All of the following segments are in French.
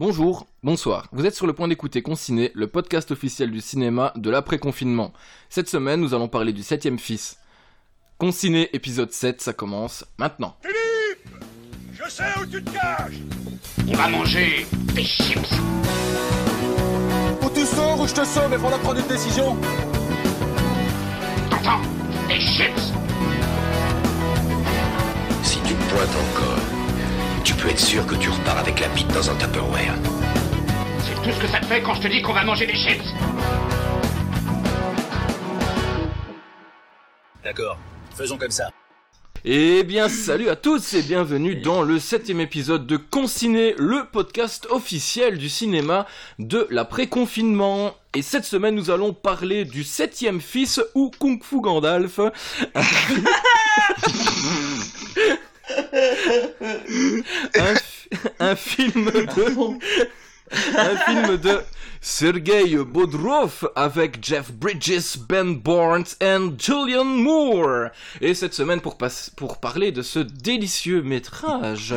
Bonjour, bonsoir. Vous êtes sur le point d'écouter Conciné, le podcast officiel du cinéma de l'après-confinement. Cette semaine, nous allons parler du septième fils. Conciné épisode 7, ça commence maintenant. Philippe Je sais où tu te caches On va manger des chips. Ou tu sors ou je te sauve, il faudra prendre une décision. T'entends? Des chips. Si tu te pointes encore, peux être sûr que tu repars avec la bite dans un Tupperware. C'est tout ce que ça te fait quand je te dis qu'on va manger des chips. D'accord, faisons comme ça. Eh bien, salut à tous et bienvenue dans le septième épisode de Conciné, le podcast officiel du cinéma de l'après-confinement. Et cette semaine, nous allons parler du septième fils ou Kung Fu Gandalf. un, fi- un film de... un film de Sergei Bodrov avec Jeff Bridges, Ben Barnes et Julian Moore. Et cette semaine, pour, pour parler de ce délicieux métrage,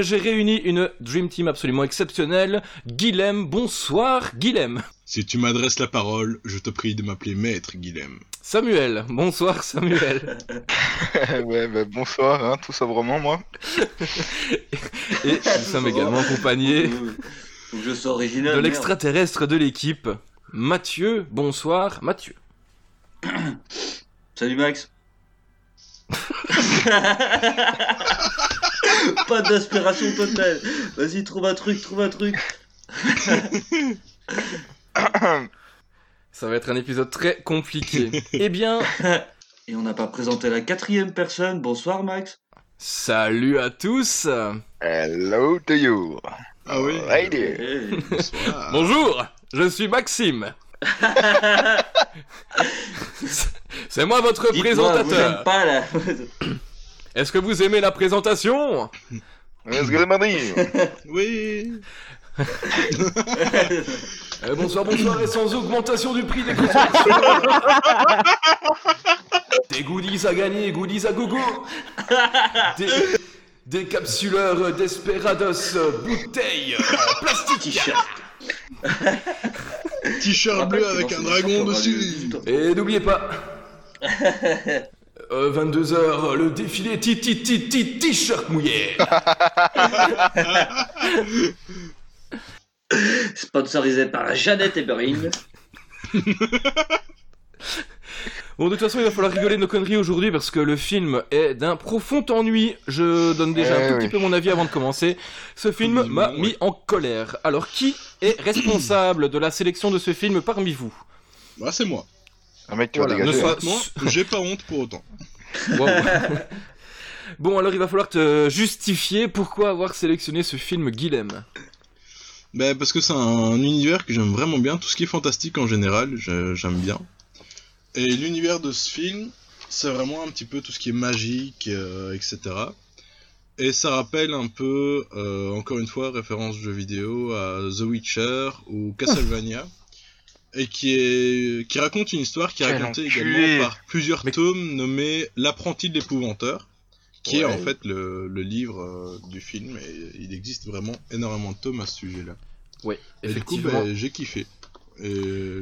j'ai réuni une Dream Team absolument exceptionnelle. Guilhem, bonsoir Guilhem. Si tu m'adresses la parole, je te prie de m'appeler maître Guilhem. Samuel, bonsoir Samuel. ouais, bah, bonsoir, hein, tout sobrement, moi. Et nous sommes également accompagnés je original. de l'extraterrestre de l'équipe, Mathieu, bonsoir Mathieu. Salut Max. Pas d'aspiration totale. Vas-y, trouve un truc, trouve un truc. Ça va être un épisode très compliqué. eh bien, Et on n'a pas présenté la quatrième personne. Bonsoir Max. salut à tous. Hello to you. Ah oui. Bonsoir. Bonjour, je suis Maxime. C'est moi votre Dites-moi, vous aimez présentateur. pas là. Est-ce que vous aimez la présentation? Est-ce que Oui Euh, Bonsoir, bonsoir, et sans augmentation du prix des consommations. Des goodies à gagner, goodies à gogo. Des, des capsuleurs Desperados euh, bouteilles en plastique. T-shirt. T-shirt bleu avec un dragon dessus Et n'oubliez pas, euh, 22h, le défilé ti ti ti ti t-shirt mouillé. Sponsorisé par Jeannette Ebering. Bon, de toute façon, il va falloir rigoler de nos conneries aujourd'hui parce que le film est d'un profond ennui. Je donne déjà Eh un tout oui. petit peu mon avis avant de commencer. Ce film m'a mis en colère. Alors, qui est responsable de la sélection de ce film parmi vous? Bah c'est moi. Un mec, tu Voilà, vas ne dégager. sois- Honnêtement, j'ai pas honte pour autant. Wow. Bon, alors il va falloir te justifier pourquoi avoir sélectionné ce film Guilhem. Bah parce que c'est un univers que j'aime vraiment bien, tout ce qui est fantastique en général, j'aime bien. Et l'univers de ce film, c'est vraiment un petit peu tout ce qui est magique, euh, etc. Et ça rappelle un peu, euh, encore une fois, référence jeux vidéo à The Witcher ou Castlevania. Et qui est qui raconte une histoire qui est racontée également par plusieurs Mais- tomes nommés L'apprenti de l'épouvanteur, qui est en fait le, le livre euh, du film. Et il existe vraiment énormément de tomes à ce sujet-là. Oui, Et du coup, effectivement. bah, j'ai kiffé. Et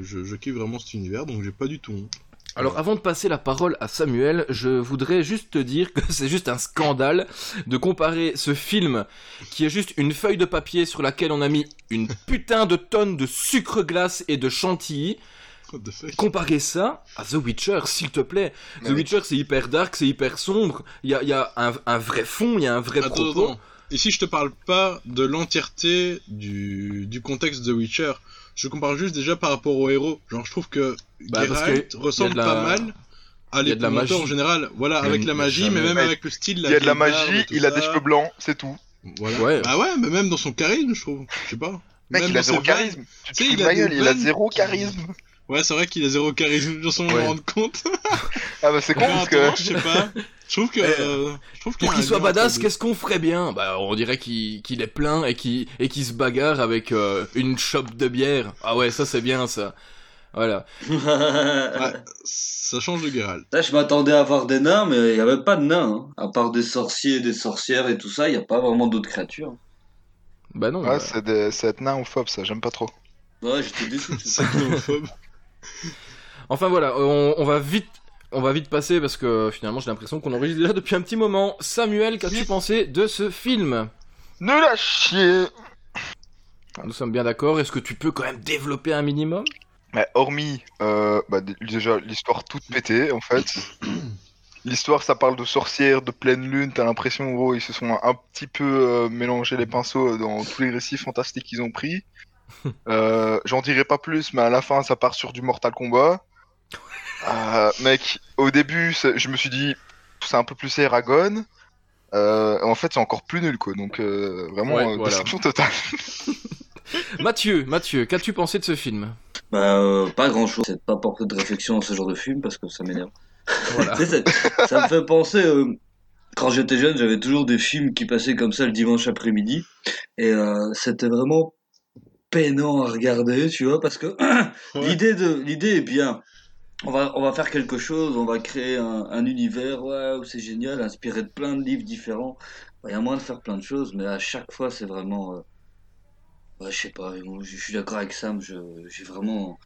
je, je kiffe vraiment cet univers, donc j'ai pas du tout honte. Alors avant de passer la parole à Samuel, je voudrais juste te dire que c'est juste un scandale de comparer ce film qui est juste une feuille de papier sur laquelle on a mis une putain de tonne de sucre glace et de chantilly, comparer ça à The Witcher, s'il te plaît. The Witcher c'est hyper dark, c'est hyper sombre, il y a, il y a un, un vrai fond, il y a un vrai Attends, propos. attends. Ici, je te parle pas de l'entièreté du, du contexte de Witcher. Je compare juste déjà par rapport au héros. Genre, je trouve que Bah, Geralt que ressemble la- pas mal à magie. en général. Voilà, avec la magie, jamais- mais même avec le style. Il y a de la magie, il a des cheveux blancs, c'est tout. Voilà. Ouais. Ah ouais, mais même dans son charisme, je trouve. Je sais pas. Mec, Même il a dans zéro charisme. Tu sais, il a gueule, il a zéro qui- charisme. Ouais, c'est vrai qu'il a zéro charisme, j'en me Ouais. rendre compte. Ah bah c'est con parce que... je sais pas. Je trouve que. euh, je trouve qu'il y Pour qu'il soit badass, qu'est-ce qu'on ferait bien? Bah, on dirait qu'il est plein et qu'il et qu'il se bagarre avec euh, une chope de bière. Ah ouais, ça c'est bien ça. Voilà. Ouais, ça change de Geralt. Là, je m'attendais à voir des nains, mais il n'y avait pas de nains. hein. À part des sorciers et des sorcières et tout ça, il n'y a pas vraiment d'autres créatures. Bah non. Ouais, bah, c'est des- c'est être nainophobe, ça, j'aime pas trop. Ouais, j'étais déçu. C'est xénophobe. Enfin voilà, on, on va vite. On va vite passer parce que finalement j'ai l'impression qu'on enregistre déjà depuis un petit moment. Samuel, qu'as-tu pensé de ce film? Nul à chier Nous sommes bien d'accord. Est-ce que tu peux quand même développer un minimum? Mais hormis, euh, bah, d- déjà, l'histoire toute pétée, en fait. L'histoire, ça parle de sorcières, de pleine lune, t'as l'impression, gros, ils se sont un petit peu euh, mélangé les pinceaux dans tous les récits fantastiques qu'ils ont pris. Euh, J'en dirai pas plus, mais à la fin, ça part sur du Mortal Kombat. Euh, mec, au début, je me suis dit, c'est un peu plus Eragon. Euh, en fait, c'est encore plus nul, quoi. Donc, euh, vraiment, Ouais, euh, voilà. déception totale. Mathieu, Mathieu, qu'as-tu pensé de ce film? Bah, euh, pas grand chose. C'est pas porter de réflexion dans ce genre de film parce que ça m'énerve. Voilà. Tu sais, ça, ça me fait penser. euh, quand j'étais jeune, j'avais toujours des films qui passaient comme ça le dimanche après-midi. Et euh, c'était vraiment peinant à regarder, tu vois, parce que l'idée de l'idée est bien. On va, on va faire quelque chose, on va créer un, un univers, où c'est génial, inspiré de plein de livres différents. Il y a moyen de faire plein de choses, mais à chaque fois, c'est vraiment. euh, Ouais, je sais pas, je, suis d'accord avec Sam, j'ai vraiment.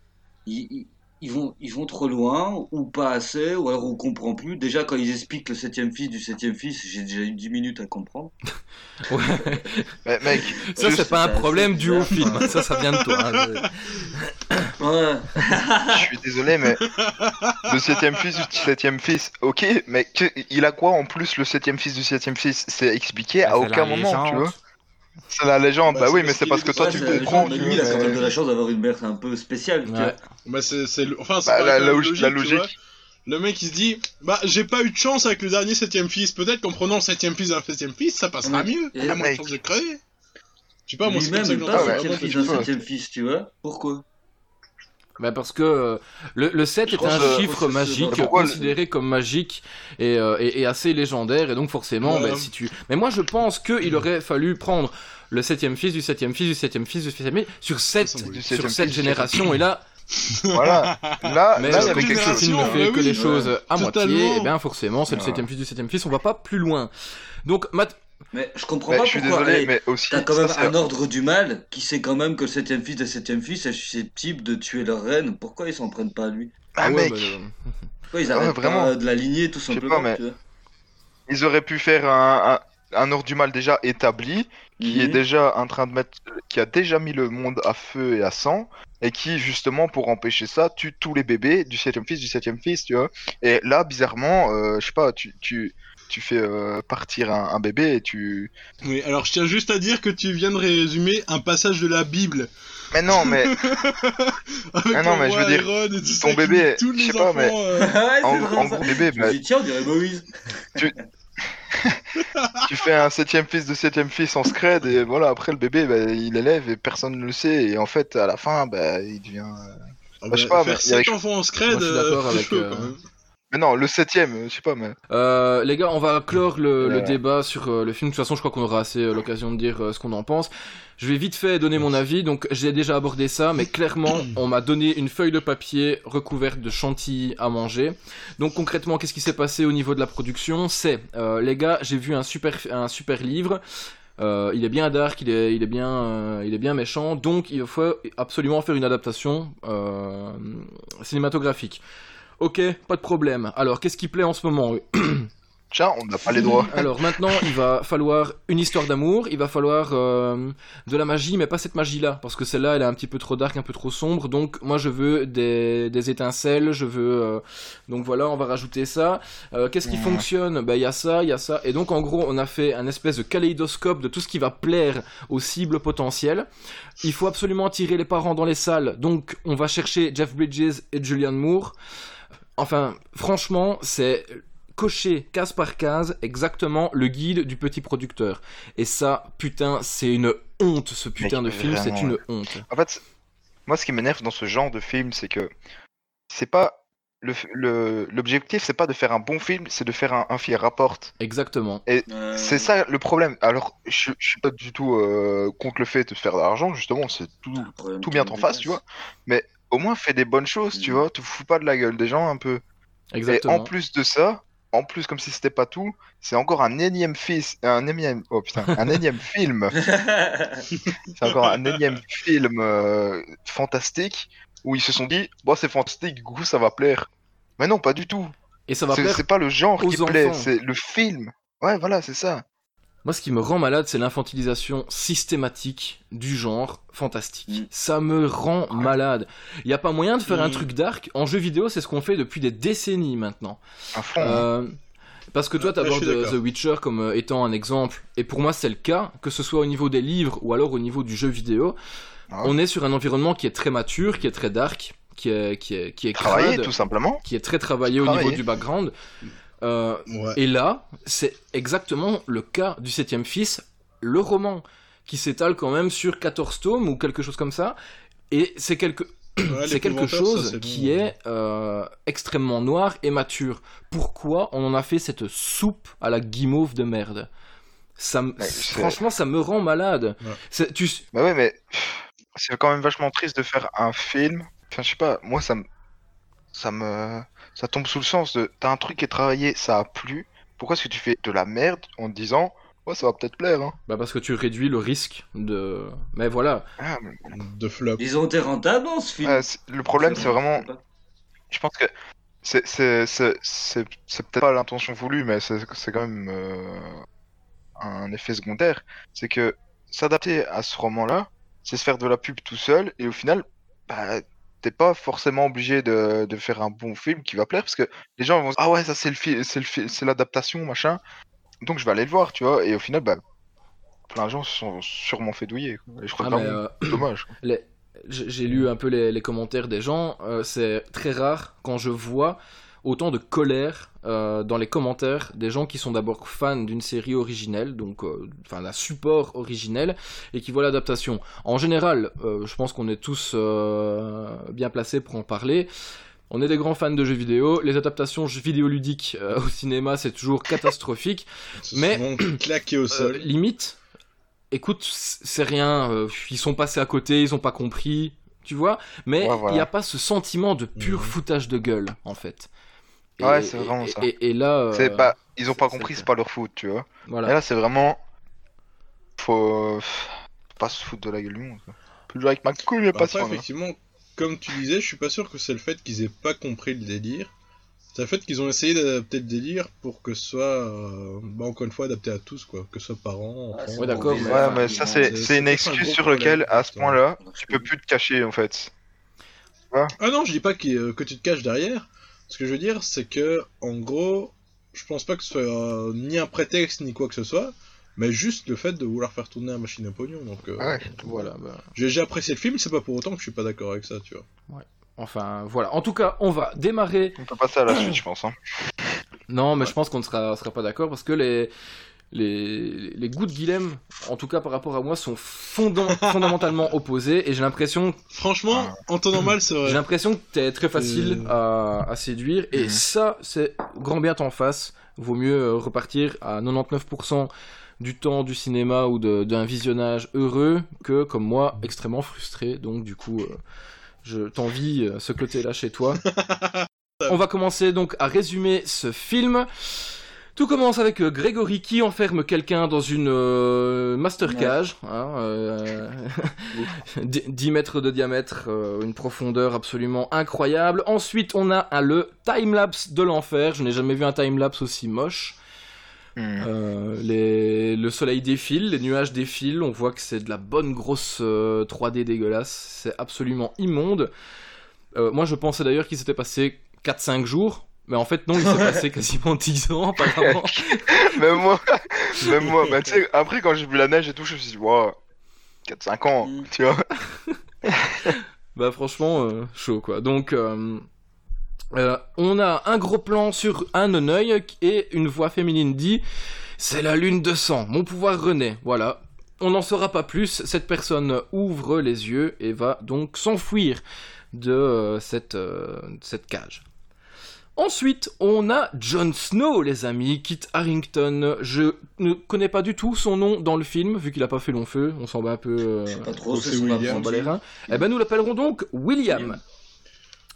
Ils vont, ils vont trop loin, ou pas assez, ou alors on comprend plus. Déjà, quand ils expliquent le septième fils du septième fils, j'ai déjà eu 10 minutes à comprendre. Ouais. Mais, mec, Ça, c'est pas un problème dû au bizarre. film. Ça, ça vient de toi. hein. Ouais. je suis désolé, mais le septième fils du septième fils, ok, mais que- il a quoi en plus le septième fils du septième fils? C'est expliqué à aucun moment, tu vois. C'est la légende, Bah, bah, oui, mais c'est parce que toi tu la comprends. lui, il a quand même de la chance d'avoir une mère un peu spéciale. tu vois. Ouais. Bah, c'est, enfin, c'est Bah, pas la, même logique, la logique. Le mec il se dit Bah j'ai pas eu de chance avec le dernier septième fils, peut-être qu'en prenant le septième fils d'un septième fils ça passera Ouais. mieux. Et Il a moins de mec. chance de crever. Je sais pas, moi c'est que pas septième vraiment, fils d'un septième fils, tu vois. Pourquoi? Bah parce que euh, le, le 7 Je est un euh, chiffre magique, le- considéré comme magique et, euh, et, et assez légendaire, et donc forcément, Ouais. bah, si tu... Mais moi je pense qu'il aurait fallu prendre le septième fils du septième fils du septième fils du septième fils sur cette, Ça, ça, oui. Du sur septième cette fils, génération, et là, Voilà. Là, mais là, il y euh, avait quelque chose. film ne fait bah que oui, les ouais. choses à moitié, et bien forcément c'est le Ouais. septième fils du septième fils, on va pas plus loin. Donc, Matt... Mais je comprends Mais pas je suis pourquoi. désolé, mais aussi. T'as quand même un ordre du mal qui sait quand même que le septième fils de septième fils est susceptible de tuer leur reine. Pourquoi ils s'en prennent pas à lui? Ah, ouais, mec, bah, euh, Pourquoi ils arrêtent vraiment. pas de la lignée tout sais pas, simplement mais- tu vois? ils auraient pu faire un, un, un ordre du mal déjà établi, qui est Mhm. déjà en train de mettre, qui a déjà mis le monde à feu et à sang, et qui justement pour empêcher ça tue tous les bébés du septième fils du septième fils, tu vois. Et là, bizarrement, euh, je sais pas, tu tu tu fais euh, partir un, un bébé et tu. Oui, alors je tiens juste à dire que tu viens de résumer un passage de la Bible. Mais non, mais Avec Ah non, le mais je veux dire, ton ça, bébé, je sais pas, enfants, mais- euh, ouais, en, vrai, en ça. gros bébé, bah, tiens, on dirait Moïse. tu fais un septième fils de septième fils en scred et voilà après le bébé bah, il élève et personne ne le sait et en fait à la fin bah il devient. euh, ah je sais bah, pas, faire mais il y a 7 quelque- enfants en scred, Moi, je suis d'accord c'est avec, chaud, euh, quand même. Mais non le septième, euh, je sais pas mais. Euh, les gars, on va clore le, débat sur euh, le film. De toute façon, je crois qu'on aura assez euh, l'occasion de dire ce qu'on en pense. Je vais vite fait donner mon avis. Donc, j'ai déjà abordé ça, mais clairement, on m'a donné une feuille de papier recouverte de chantilly à manger. Donc, concrètement, qu'est-ce qui s'est passé au niveau de la production? C'est, les gars, j'ai vu un super, un super livre. Euh, il est bien dark, il est, il est bien, euh, il est bien méchant. Donc, il faut absolument faire une adaptation euh, cinématographique. Ok, pas de problème. Alors, qu'est-ce qui plaît en ce moment Tiens on n'a pas les droits. alors maintenant, il va falloir une histoire d'amour, il va falloir euh, de la magie, mais pas cette magie-là, parce que celle-là, elle est un petit peu trop dark, un peu trop sombre. Donc moi, je veux des, des étincelles, je veux. euh, donc voilà, on va rajouter ça. Euh, Qu'est-ce qui Ouais. fonctionne? Ben il y a ça, il y a ça. Et donc en gros, on a fait un espèce de kaléidoscope de tout ce qui va plaire aux cibles potentielles. Il faut absolument tirer les parents dans les salles. Donc on va chercher Jeff Bridges et Julianne Moore. Enfin, franchement, c'est cocher case par case exactement le guide du petit producteur. Et ça, putain, c'est une honte, ce putain Mec, de film, c'est une ouais. honte. En fait moi ce qui m'énerve dans ce genre de film c'est que c'est pas le f- le- l'objectif c'est pas de faire un bon film c'est de faire un, un film qui rapporte. Exactement. Euh, C'est ça le problème. Alors je, je suis pas du tout euh, contre le fait de faire de l'argent justement c'est tout tout bien en face, tu vois. Mais au moins fais des bonnes choses, tu Mhm. vois. Te fous pas de la gueule des gens un peu. Et Exactement. en plus de ça, en plus, comme si c'était pas tout, c'est encore un énième fils, un énième, oh putain, un énième film. C'est encore un énième film euh, fantastique où ils se sont dit, bon, c'est fantastique, du coup, ça va plaire. Mais non, pas du tout. Et ça va C'est plaire c'est pas le genre aux qui plaît, enfants. c'est le film. Ouais, voilà, c'est ça. Moi, ce qui me rend malade, c'est l'infantilisation systématique du genre fantastique. Mm. Ça me rend malade. Il n'y a pas moyen de faire un Mm. truc dark. En jeu vidéo, c'est ce qu'on fait depuis des décennies maintenant. Hein. Euh, parce que toi, Ouais, tu abordes je suis d'accord. The Witcher comme euh, étant un exemple, et pour moi, c'est le cas, que ce soit au niveau des livres ou alors au niveau du jeu vidéo. Ah. On est sur un environnement qui est très mature, qui est très dark, qui est, qui est, qui est Travailler, crade, tout simplement. qui est très travaillé au niveau du background. Euh, Ouais. et là, c'est exactement le cas du septième fils, le roman, qui s'étale quand même sur 14 tomes ou quelque chose comme ça. Et c'est quelque, Ouais, c'est quelque ça, chose qui bon. est euh, extrêmement noir et mature. Pourquoi on en a fait cette soupe à la guimauve de merde? Ça, Ouais, Franchement, ça me rend malade. Ouais. C'est- Tu, Bah ouais, mais c'est quand même vachement triste de faire un film. Enfin, je sais pas, moi ça me. Ça me. Ça tombe sous le sens de. T'as un truc qui est travaillé, ça a plu. Pourquoi est-ce que tu fais de la merde en te disant. Ouais, ça va peut-être plaire, hein. bah parce que tu réduis le risque de. Mais voilà. Ah, mais- De flop. Ils ont été rentables dans ce film. le problème, c'est vraiment. Je pense que. C'est c'est- c'est- c'est- c'est peut-être pas l'intention voulue, mais c'est c'est quand même euh, un effet secondaire. C'est que s'adapter à ce roman-là, c'est se faire de la pub tout seul, et au final, bah, t'es pas forcément obligé de, de faire un bon film qui va plaire, parce que les gens vont se dire, ah ouais, ça c'est le fi- c'est le c'est l'adaptation, machin, donc je vais aller le voir, tu vois, et au final, bah, plein de gens se sont sûrement fait douiller, quoi. et je crois Ah, que mais, euh, dommage. les- j'ai j'ai lu un peu les, les commentaires des gens. euh, c'est très rare quand je vois autant de colère euh, dans les commentaires des gens qui sont d'abord fans d'une série originelle, donc euh, enfin d'un support originel, et qui voient l'adaptation. En général, euh, je pense qu'on est tous euh, bien placés pour en parler. On est des grands fans de jeux vidéo. Les adaptations vidéoludiques euh, au cinéma, c'est toujours catastrophique. Mais- claqué au Euh, sol. limite, écoute, c'est rien, euh, ils sont passés à côté, ils ont pas compris, tu vois, mais il Ouais, n'y voilà. a pas ce sentiment de pur Mhm. foutage de gueule, en fait. Ouais, c'est vraiment et- ça. Et, et là, euh, C'est pas, ils ont pas compris, c'est- pas leur faute, tu vois. voilà. Et là, c'est vraiment. Faut. pas se foutre de la gueule du monde. Plus jouer avec ma couille, mais Bah, pas Après, sur. effectivement, comme tu disais, je suis pas sûr que c'est le fait qu'ils aient pas compris le délire. C'est le fait qu'ils ont essayé d'adapter le délire pour que ce soit, euh, bah, encore une fois, adapté à tous, quoi. Que ce soit parents, Ah, enfants. Ouais, d'accord, mais- Ouais, mais ça, c'est une un excuse sur lequel, à ce point-là, tu que- peux plus te cacher, en fait. Ah non, je dis pas qu'il- que tu te caches derrière. Ce que je veux dire, c'est que, en gros, je pense pas que ce soit euh, ni un prétexte ni quoi que ce soit, mais juste le fait de vouloir faire tourner la machine à pognon. Donc, euh, Ah ouais. Voilà, bah, j'ai apprécié le film, c'est pas pour autant que je suis pas d'accord avec ça, tu vois. enfin, voilà. En tout cas, on va démarrer. On peut passer à la suite, je pense. Hein. Non, mais je pense qu'on ne sera, sera pas d'accord parce que les, les, les goûts de Guilhem, en tout cas par rapport à moi, sont fondam- fondamentalement opposés et j'ai l'impression Franchement, en temps normal, c'est J'ai l'impression que t'es très facile Euh. à, à séduire et Mhm. ça, c'est grand bien t'en face. Vaut mieux euh, repartir à 99% du temps du cinéma ou d'un visionnage heureux que, comme moi, extrêmement frustré. Donc, du coup, euh, je t'envie euh, ce côté-là chez toi. On va commencer donc à résumer ce film. Tout commence avec euh, Grégory qui enferme quelqu'un dans une euh, master Ouais. cage, hein, euh, 10 mètres de diamètre, euh, une profondeur absolument incroyable. Ensuite, on a un- le timelapse de l'enfer. Je n'ai jamais vu un timelapse aussi moche. Hmm. Euh, les- Le soleil défile, les nuages défilent, on voit que c'est de la bonne grosse euh, 3D dégueulasse, c'est absolument immonde. Moi je pensais d'ailleurs qu'il s'était passé 4-5 jours, mais en fait non, il s'est passé quasiment 10 ans apparemment. même moi, même moi. Bah, après, quand j'ai vu la neige et tout, je me suis dit, wow, 4-5 ans, Mm. tu vois. Bah franchement, euh, chaud quoi. Donc euh, euh, on a un gros plan sur un œil et une voix féminine dit C'est la lune de sang, mon pouvoir renaît. Voilà. On n'en saura pas plus. Cette personne ouvre les yeux et va donc s'enfuir de euh, cette, euh, cette cage. Ensuite, on a Jon Snow, les amis, Kit Harrington. Je ne connais pas du tout son nom dans le film, vu qu'il a pas fait long feu. On s'en bat un peu. euh, Je sais pas trop, c'est William. on les reins. Eh ben, nous l'appellerons donc William.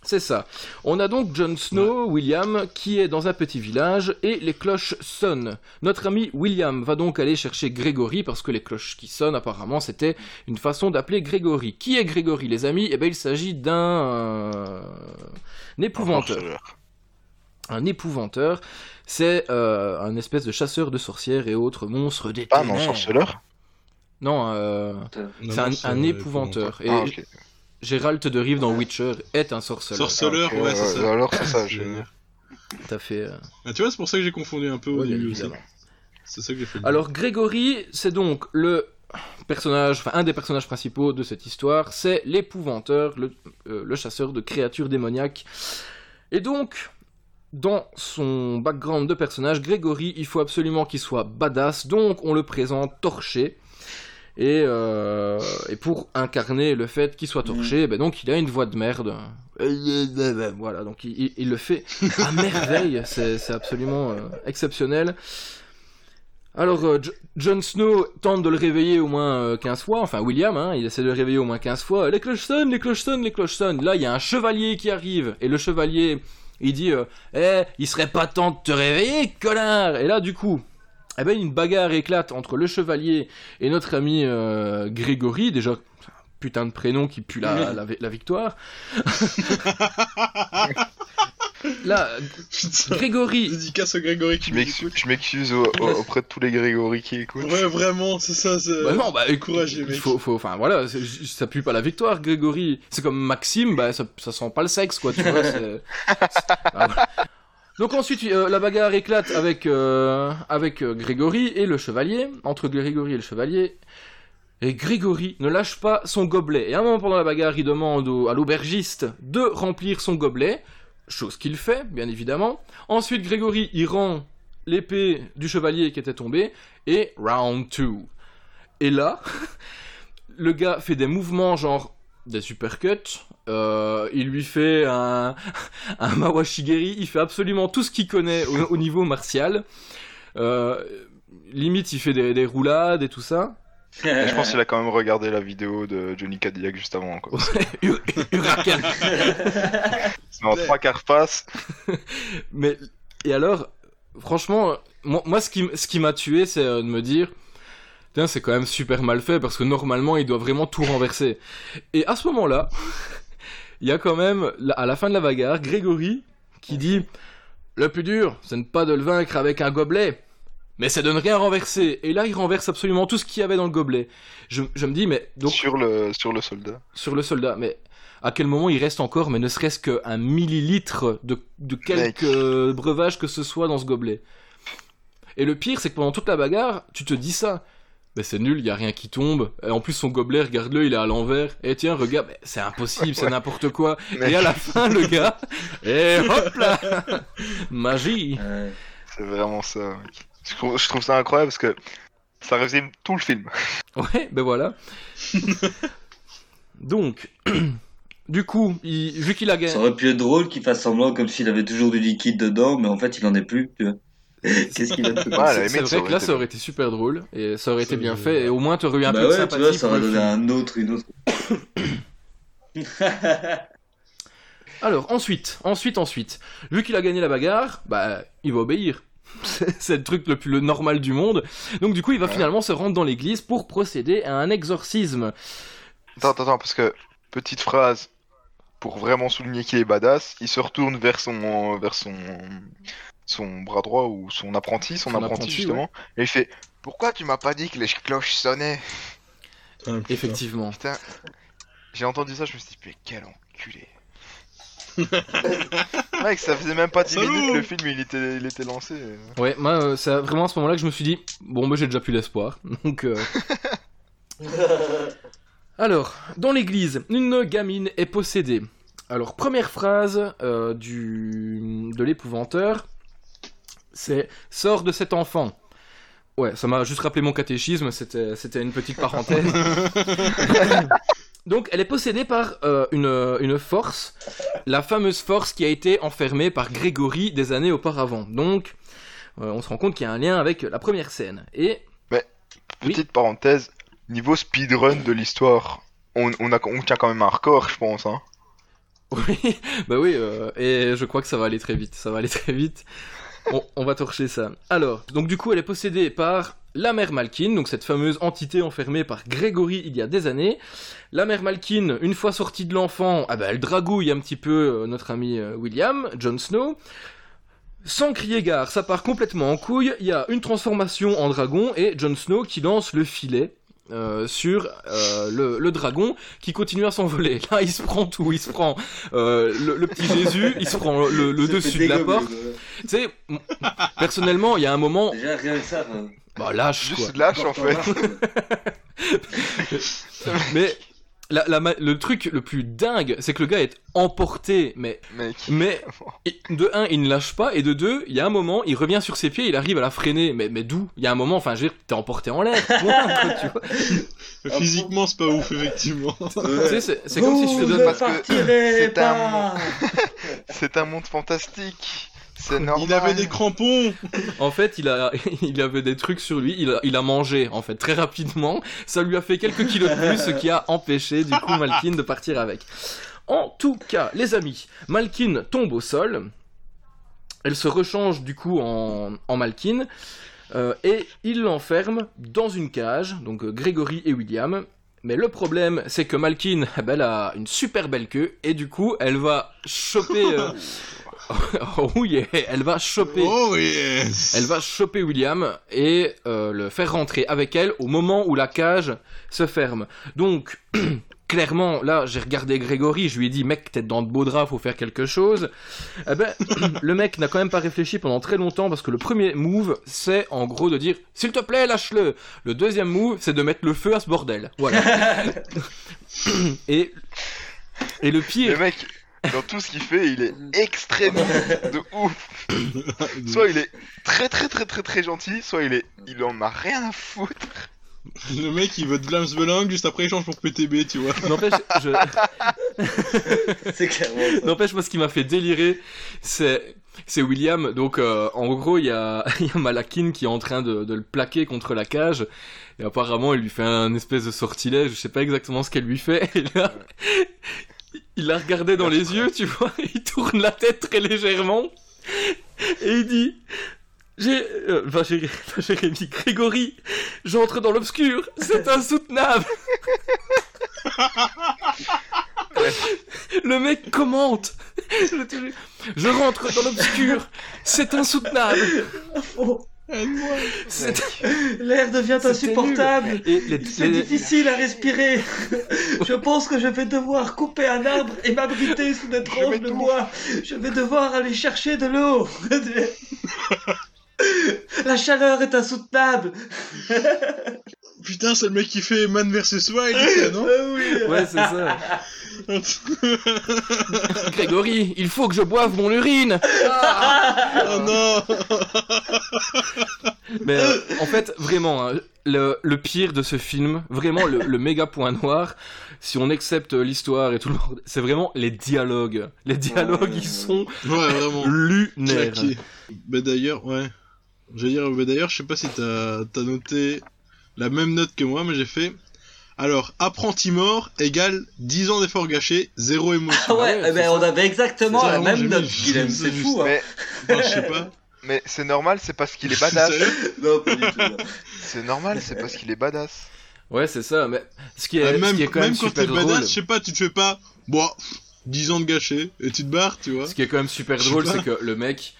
C'est ça. On a donc Jon Snow, William, qui est dans un petit village et les cloches sonnent. Notre ami William va donc aller chercher Grégory parce que les cloches qui sonnent, apparemment, c'était une façon d'appeler Grégory. Qui est Grégory, les amis? Eh bien, il s'agit d'un euh, un épouvanteur. Un épouvanteur, c'est euh, un espèce de chasseur de sorcières et autres monstres des Ah non, sorceleur Non, euh, c'est un, épouvanteur. Et Ah. Gérald de Rive dans Witcher est un sorceleur. Sorceleur, Ok, ouais, c'est ça. Alors, c'est ça, j'ai... Génial. Tout fait. euh, Ah, tu vois, c'est pour ça que j'ai confondu un peu au ouais, début aussi. C'est ça que j'ai fait. Alors Grégory, c'est donc le personnage, enfin un des personnages principaux de cette histoire, c'est l'épouvanteur, le, euh, le chasseur de créatures démoniaques. Et donc, dans son background de personnage, Grégory, il faut absolument qu'il soit badass, donc on le présente torché. Et, euh, et pour incarner le fait qu'il soit torché, ben donc il a une voix de merde. Voilà, donc il, il- il le fait à merveille, c'est absolument euh, exceptionnel. Alors, euh, Jo- Jon Snow tente de le réveiller au moins euh, 15 fois, enfin William, hein, il essaie de le réveiller au moins 15 fois. Les cloches sonnent, les cloches sonnent, les cloches sonnent. Là, il y a un chevalier qui arrive, et le chevalier, il dit euh, Eh, il serait pas temps de te réveiller, connard. Et là, du coup, eh ben, une bagarre éclate entre le chevalier et notre ami euh, Grégory, déjà, putain de prénom qui pue la, la, la victoire. Là, Grégory, Dédicace au Grégory qui Je nous m'excuse- écoute. je m'excuse au- au- auprès de tous les Grégory qui écoutent. Ouais, vraiment, c'est ça. Bah non, bah il mec. faut, faut, enfin voilà, ça pue pas la victoire, Grégory. C'est comme Maxime, bah ça, ça sent pas le sexe, quoi, tu vois. c'est- c'est- ah. Donc ensuite, euh, la bagarre éclate avec, euh, avec euh, Grégory et le chevalier, entre Grégory et le chevalier. Et Grégory ne lâche pas son gobelet. Et à un moment pendant la bagarre, il demande au- à l'aubergiste de remplir son gobelet, chose qu'il fait, bien évidemment. Ensuite, Grégory, il rend l'épée du chevalier qui était tombée, et round 2. Et là, le gars fait des mouvements genre des supercuts, euh, il lui fait un, un Mawashigeri, il fait absolument tout ce qu'il connaît au, au niveau martial. Euh, limite, il fait des, des roulades et tout ça. Et je pense qu'il a quand même regardé la vidéo de Johnny Cadillac juste avant. Quoi. Huracan. C'est en trois quarts face. Mais et alors, franchement, moi, moi, ce qui, ce m'a tué, c'est euh, de me dire, Putain, c'est quand même super mal fait parce que normalement, il doit vraiment tout renverser. Et à ce moment-là, il y a quand même, à la fin de la bagarre, Grégory qui dit, le plus dur, c'est de ne pas de le vaincre avec un gobelet. Mais c'est de ne rien renverser. Et là, il renverse absolument tout ce qu'il y avait dans le gobelet. Je, je me dis, mais donc Sur le, sur le soldat. sur le soldat. Mais à quel moment il reste encore, mais ne serait-ce qu'un millilitre de, de quelque Mec. euh, breuvage que ce soit dans ce gobelet? Et le pire, c'est que pendant toute la bagarre, tu te dis ça. Mais c'est nul, il y a rien qui tombe. Et en plus, son gobelet, regarde-le, il est à l'envers. Et tiens, regarde, c'est impossible, c'est n'importe quoi. Mais Et à la fin, le gars, et hop là Magie Ouais. c'est vraiment ça. mec. Je trouve, ça incroyable parce que ça résume tout le film. Ouais, ben voilà. Donc, du coup, il- vu qu'il a Ça gagné... aurait pu être drôle qu'il fasse semblant comme s'il avait toujours du liquide dedans, mais en fait il en est plus. Tu. Qu'est-ce qu'il a fait Ouais, à la c'est ça vrai que aurait là, été ça aurait été super drôle et ça aurait été Ça bien fait et au moins t'aurais eu un Bah peu de ouais, tu sympathie vois, ça aurait donné un autre, une autre. Alors ensuite, ensuite, ensuite, vu qu'il a gagné la bagarre, bah il va obéir. C'est le truc le plus le normal du monde. Donc du coup, il va Ouais. finalement se rendre dans l'église pour procéder à un exorcisme. Attends, attends, attends, parce que, petite phrase, pour vraiment souligner qu'il est badass, il se retourne vers son, vers son, son bras droit ou son apprenti, son, Son apprenti, apprenti, justement, et il fait Pourquoi tu m'as pas dit que les cloches sonnaient? Effectivement. Putain, j'ai entendu ça, je me suis dit, mais quel enculé. Mec, ça faisait même pas 10 Salaud minutes que le film il était, il était lancé. Ouais, moi, euh, c'est vraiment à ce moment-là que je me suis dit, bon, bah, j'ai déjà plus l'espoir. Donc, euh, Alors, dans l'église, une gamine est possédée. Alors, première phrase euh, du... de l'épouvanteur, c'est « Sors de cet enfant ». Ouais, ça m'a juste rappelé mon catéchisme, c'était c'était une petite parenthèse. Donc, elle est possédée par euh, une, une force, la fameuse force qui a été enfermée par Grégory des années auparavant. Donc, euh, on se rend compte qu'il y a un lien avec la première scène. Et Oui. Petite parenthèse, niveau speedrun de l'histoire, on, on, a, on tient quand même un record, je pense. Hein. Oui, bah oui, euh, et je crois que ça va aller très vite, ça va aller très vite. On, on va torcher ça. Alors, donc du coup, elle est possédée par la mère Malkin, donc cette fameuse entité enfermée par Grégory il y a des années. La mère Malkin, une fois sortie de l'enfant, ah bah, elle dragouille un petit peu euh, notre ami euh, William, Jon Snow. Sans crier gare, ça part complètement en couille, il y a une transformation en dragon et Jon Snow qui lance le filet euh, sur euh, le, le dragon qui continue à s'envoler. Là, il se prend tout, il se prend euh, le, le petit Jésus, il se prend le, dessus de la porte. Tu sais, personnellement, il y a un moment. Déjà, rien que ça. hein. bah lâche quoi. Juste lâche en fait. Mais la, le truc le plus dingue, c'est que le gars est emporté, mais Mec. mais de un, il ne lâche pas, et de deux, il y a un moment, il revient sur ses pieds, il arrive à la freiner. Mais mais d'où? Il y a un moment, enfin, je veux dire, t'es emporté en l'air. Physiquement, c'est pas ouf, effectivement. Tu sais, c'est comme si je te Vous donne ne Parce que partirez c'est un pas. C'est un monde fantastique. C'est normal. Il avait des crampons En fait, il a, il avait des trucs sur lui. Il a, il a mangé, en fait, très rapidement. Ça lui a fait quelques kilos de plus, ce qui a empêché, du coup, Malkin de partir avec. En tout cas, les amis, Malkin tombe au sol. Elle se rechange, du coup, en, en Malkin. euh, et il l'enferme dans une cage, donc euh, Grégory et William. Mais le problème, c'est que Malkin, eh ben, elle a une super belle queue, et du coup, elle va choper... euh, oh yeah, elle va choper... Oh yes Elle va choper William et euh, le faire rentrer avec elle au moment où la cage se ferme. Donc, clairement, là, j'ai regardé Grégory, je lui ai dit, mec, t'es dans de beaux draps, faut faire quelque chose. Eh ben, le mec n'a quand même pas réfléchi pendant très longtemps parce que le premier move, c'est en gros de dire, s'il te plaît, lâche-le. Le deuxième move, c'est de mettre le feu à ce bordel. Voilà. et, et le pire, Le mec, dans tout ce qu'il fait, il est extrêmement de ouf. Soit il est très très très très très gentil, soit il est, il en a rien à foutre. Le mec, il veut de Blamsbelang, juste après, il change pour PTB, tu vois. n'empêche, je... C'est clairement ça. N'empêche, moi, ce qui m'a fait délirer, c'est c'est William. Donc, euh, en gros, il y a, il y a Malakin qui est en train de, de le plaquer contre la cage. Et apparemment, il lui fait un espèce de sortilège. Je sais pas exactement ce qu'elle lui fait. Et là, il la regardait dans les yeux, tu vois. Il tourne la tête très légèrement. Et il dit... J'ai... euh, Enfin, Jérémy, Grégory, j'entre dans l'obscur. C'est insoutenable. Le mec commente. Je rentre dans l'obscur. C'est insoutenable. C'est- L'air devient insupportable. C'est les- difficile à respirer. Je pense que je vais devoir couper un arbre et m'abriter sous des tranches de bois. Je vais devoir aller chercher de l'eau. La chaleur est insoutenable. Putain, c'est le mec qui fait Man vs Wild, non Ah oui. Ouais, c'est ça. Grégory, il faut que je boive mon urine. Oh non Mais euh, en fait, vraiment, hein, le, le pire de ce film, vraiment le, le méga point noir, si on accepte l'histoire et tout le bordel, c'est vraiment les dialogues. Les dialogues, ils sont Ouais, vraiment. lunaires. Claqué. Bah d'ailleurs, ouais. Je veux dire, bah d'ailleurs, je sais pas si t'as as noté la même note que moi, mais j'ai fait. Alors, apprenti mort égale 10 ans d'efforts gâchés, zéro émotion. Ah ouais, Ouais, eh c'est ben, on avait exactement C'est la même note qu'il aime. c'est fou. Hein. Mais, Enfin, je sais pas. mais c'est normal, c'est parce qu'il est badass. Non, pas du tout. C'est normal, c'est parce qu'il est badass. Ouais, c'est ça. Mais ce qui est, Ah, ce même, qui est quand même, même quand super t'es drôle. badass, je sais pas, tu te fais pas. Bon, 10 ans de gâchés, et tu te barres, tu vois. Ce qui est quand même super drôle, c'est que le mec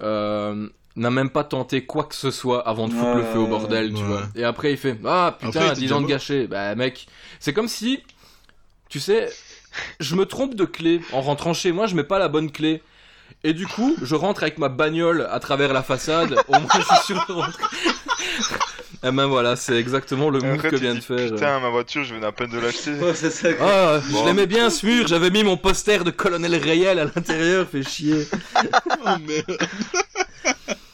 euh, n'a même pas tenté quoi que ce soit avant de foutre le feu au Ouais, bordel, tu vois. Et après, il fait Ah putain, était 10 déjà ans de gâché. Bah, mec, c'est comme si, tu sais, je me trompe de clé. En rentrant chez moi, je mets pas la bonne clé. Et du coup, je rentre avec ma bagnole à travers la façade. Au moins, je suis sûr de rentrer. Et ben voilà, c'est exactement le après, que vient de faire. Putain, ma voiture, je venais à peine de l'acheter. Ouais, c'est ça. Ah, Bon. je l'aimais bien ce mur, j'avais mis mon poster de colonel Rayel à l'intérieur, fait chier. Oh merde.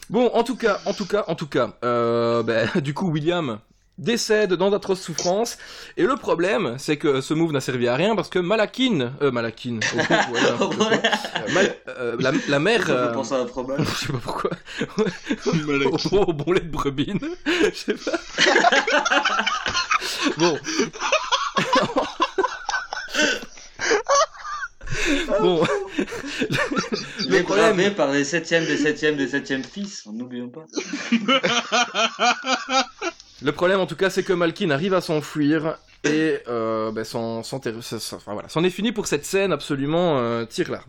Bon, en tout cas, en tout cas, en tout cas, euh, ben, du coup, William décède dans d'atroces souffrances. Et le problème, c'est que ce move n'a servi à rien parce que Malakin, euh, Malakin, oh. Mal- euh, la, la mère, Ça euh, fait penser à un fromage. je sais pas pourquoi, Malaki. au, bon lait de brebis, je sais pas. bon. Élevé par les septièmes des septièmes des septièmes fils, n'oublions pas. Le problème, en tout cas, c'est que Malkin arrive à s'enfuir et euh, ben, son, son terri- ça- ça- enfin, voilà, c'en est fini pour cette scène absolument euh, tire-larme.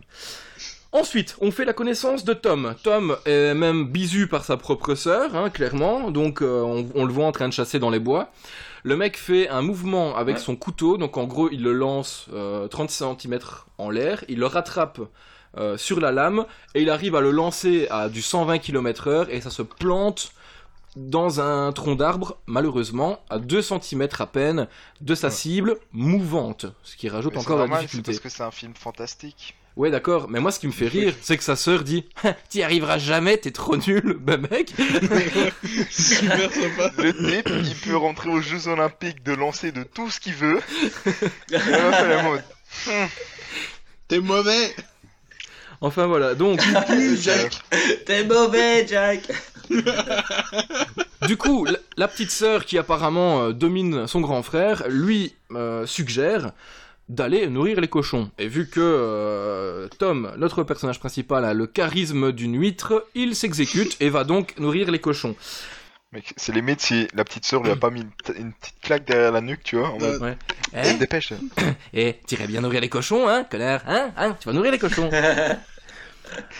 Ensuite, on fait la connaissance de Tom. Tom est même bisu par sa propre sœur, hein, clairement, donc euh, on, on le voit en train de chasser dans les bois. Le mec fait un mouvement avec Ouais. son couteau, donc en gros, il le lance euh, 30 cm en l'air, il le rattrape euh, sur la lame, et il arrive à le lancer à du 120 km/h, et ça se plante dans un tronc d'arbre, malheureusement, à 2 cm à peine de sa cible mouvante, ce qui rajoute Mais encore la difficulté. parce que c'est un film fantastique. Ouais, d'accord, mais moi ce qui me fait rire, c'est que sa sœur dit T'y arriveras jamais, t'es trop nul. Ben mec, Super sympa. Le type, il peut rentrer aux Jeux Olympiques de lancer de tout ce qu'il veut. Et en mode, T'es mauvais. enfin voilà, donc, Jack. T'es mauvais, Jack du coup, la, la petite sœur qui apparemment euh, domine son grand frère, lui euh, suggère d'aller nourrir les cochons. Et vu que euh, Tom, notre personnage principal, a le charisme d'une huître, il s'exécute et va donc nourrir les cochons. Mec, c'est limite si la petite sœur lui a pas mis une, t- une petite claque derrière la nuque, tu vois. En mode, Ouais. Eh, dépêche. Eh, t'irais bien nourrir les cochons, hein, connard Hein Hein Tu vas nourrir les cochons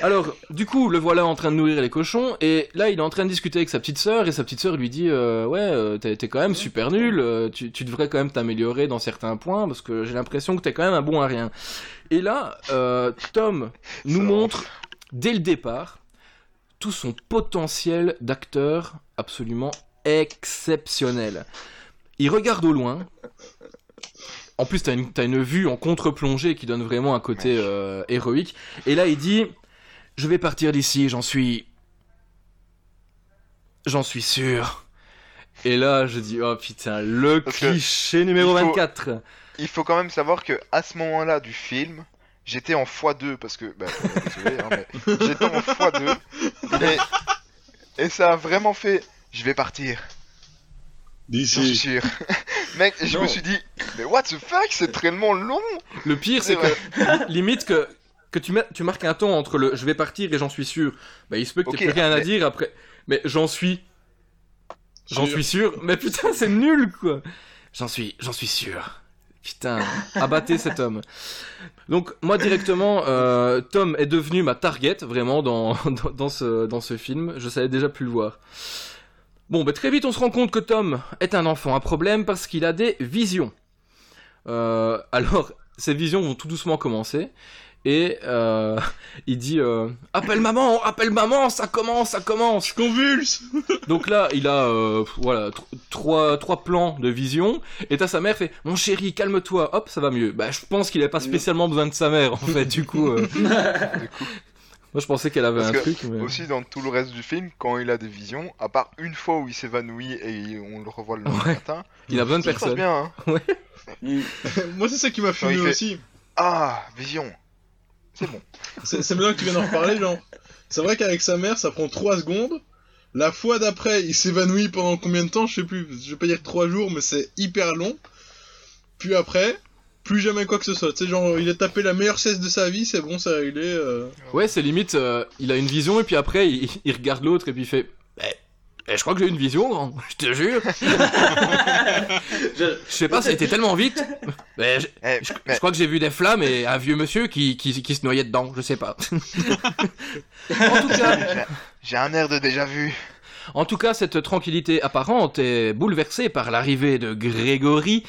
Alors, du coup, le voilà en train de nourrir les cochons, et là, il est en train de discuter avec sa petite sœur, et sa petite sœur lui dit euh, Ouais, euh, t'es quand même super nul, euh, tu, tu devrais quand même t'améliorer dans certains points, parce que j'ai l'impression que t'es quand même un bon à rien. Et là, euh, Tom nous montre, dès le départ, tout son potentiel d'acteur absolument exceptionnel. Il regarde au loin. En plus, t'as une, une vue en contre-plongée qui donne vraiment un côté euh, héroïque. Et là, il dit Je vais partir d'ici, j'en suis. J'en suis sûr. Et là, je dis Oh putain, le Parce cliché numéro il faut- 24. Il faut quand même savoir que à ce moment-là du film, j'étais en x2 parce que, bah, désolé, hein, mais j'étais en x2 et, et ça a vraiment fait. Je vais partir. J'en suis D'ici. sûr. Mec, je Non. me suis dit, mais what the fuck, c'est tellement long. Le pire, c'est que limite que, que tu, tu marques un temps entre le je vais partir et j'en suis sûr. Bah, il se peut que Ok, t'aies plus rien à dire après. Mais j'en suis. J'en suis sûr. Mais putain, c'est nul quoi. J'en suis, j'en suis sûr. Putain, abattez cet homme. Donc moi directement, euh, Tom est devenu ma target vraiment dans, dans, dans ce, dans ce film. Je savais déjà plus le voir. Bon, bah, très vite on se rend compte que Tom est un enfant à problème parce qu'il a des visions. Euh, alors, ces visions vont tout doucement commencer. Et euh, il dit euh, Appelle maman, appelle maman, ça commence, ça commence. Je convulse. Donc là, il a euh, voilà tr- trois trois plans de vision. Et t'as sa mère fait Mon chéri, calme-toi. Hop, ça va mieux. Bah, je pense qu'il avait pas spécialement besoin de sa mère en fait. Du coup, euh, Du coup, moi je pensais qu'elle avait Parce un que truc. Mais... aussi dans tout le reste du film, quand il a des visions, à part une fois où il s'évanouit et on le revoit le lendemain Ouais. matin, Il a besoin de personne. bien. Hein. Moi, c'est ça qui m'a fumé fait- aussi. Ah, vision. C'est bon. C'est bien que tu viennes en reparler, genre. C'est vrai qu'avec sa mère, ça prend 3 secondes. La fois d'après, il s'évanouit pendant combien de temps Je sais plus. Je vais pas dire 3 jours, mais c'est hyper long. Puis après, plus jamais quoi que ce soit. Tu sais, genre, il a tapé la meilleure cesse de sa vie, c'est bon, c'est réglé. euh. Ouais, c'est limite, euh, il a une vision et puis après il, il regarde l'autre et puis il fait Eh, eh, Je crois que j'ai une vision, grand. je te jure. Je- Je sais pas, ça a été tellement vite. Mais je, Eh, je- crois que j'ai vu des flammes et un vieux monsieur qui, qui, qui se noyait dedans, je sais pas. en, tout cas, J'ai- J'ai un air de déjà vu. En tout cas, cette tranquillité apparente est bouleversée par l'arrivée de Grégory,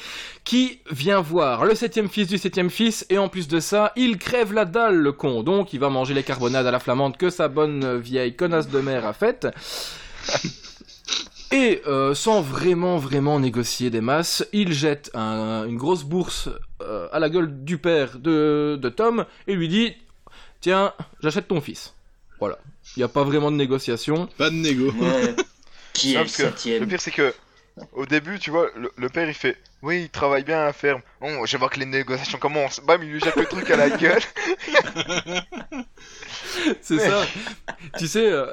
qui vient voir le septième fils du septième fils, et en plus de ça, il crève la dalle, le con. Donc, il va manger les carbonades à la flamande que sa bonne vieille connasse de mère a faites. Et euh, sans vraiment, vraiment négocier des masses, il jette un- une grosse bourse euh, à la gueule du père de, de Tom et lui dit Tiens, j'achète ton fils. Voilà. Il n'y a pas vraiment de négociation. Pas de négo. Ouais. Qui Non, est le pire, c'est que au début, tu vois, le, le père il fait Oui, il travaille bien à la ferme. Bon, je vois que les négociations commencent. Bam, il lui jette le truc à la gueule. C'est ça. tu sais, euh,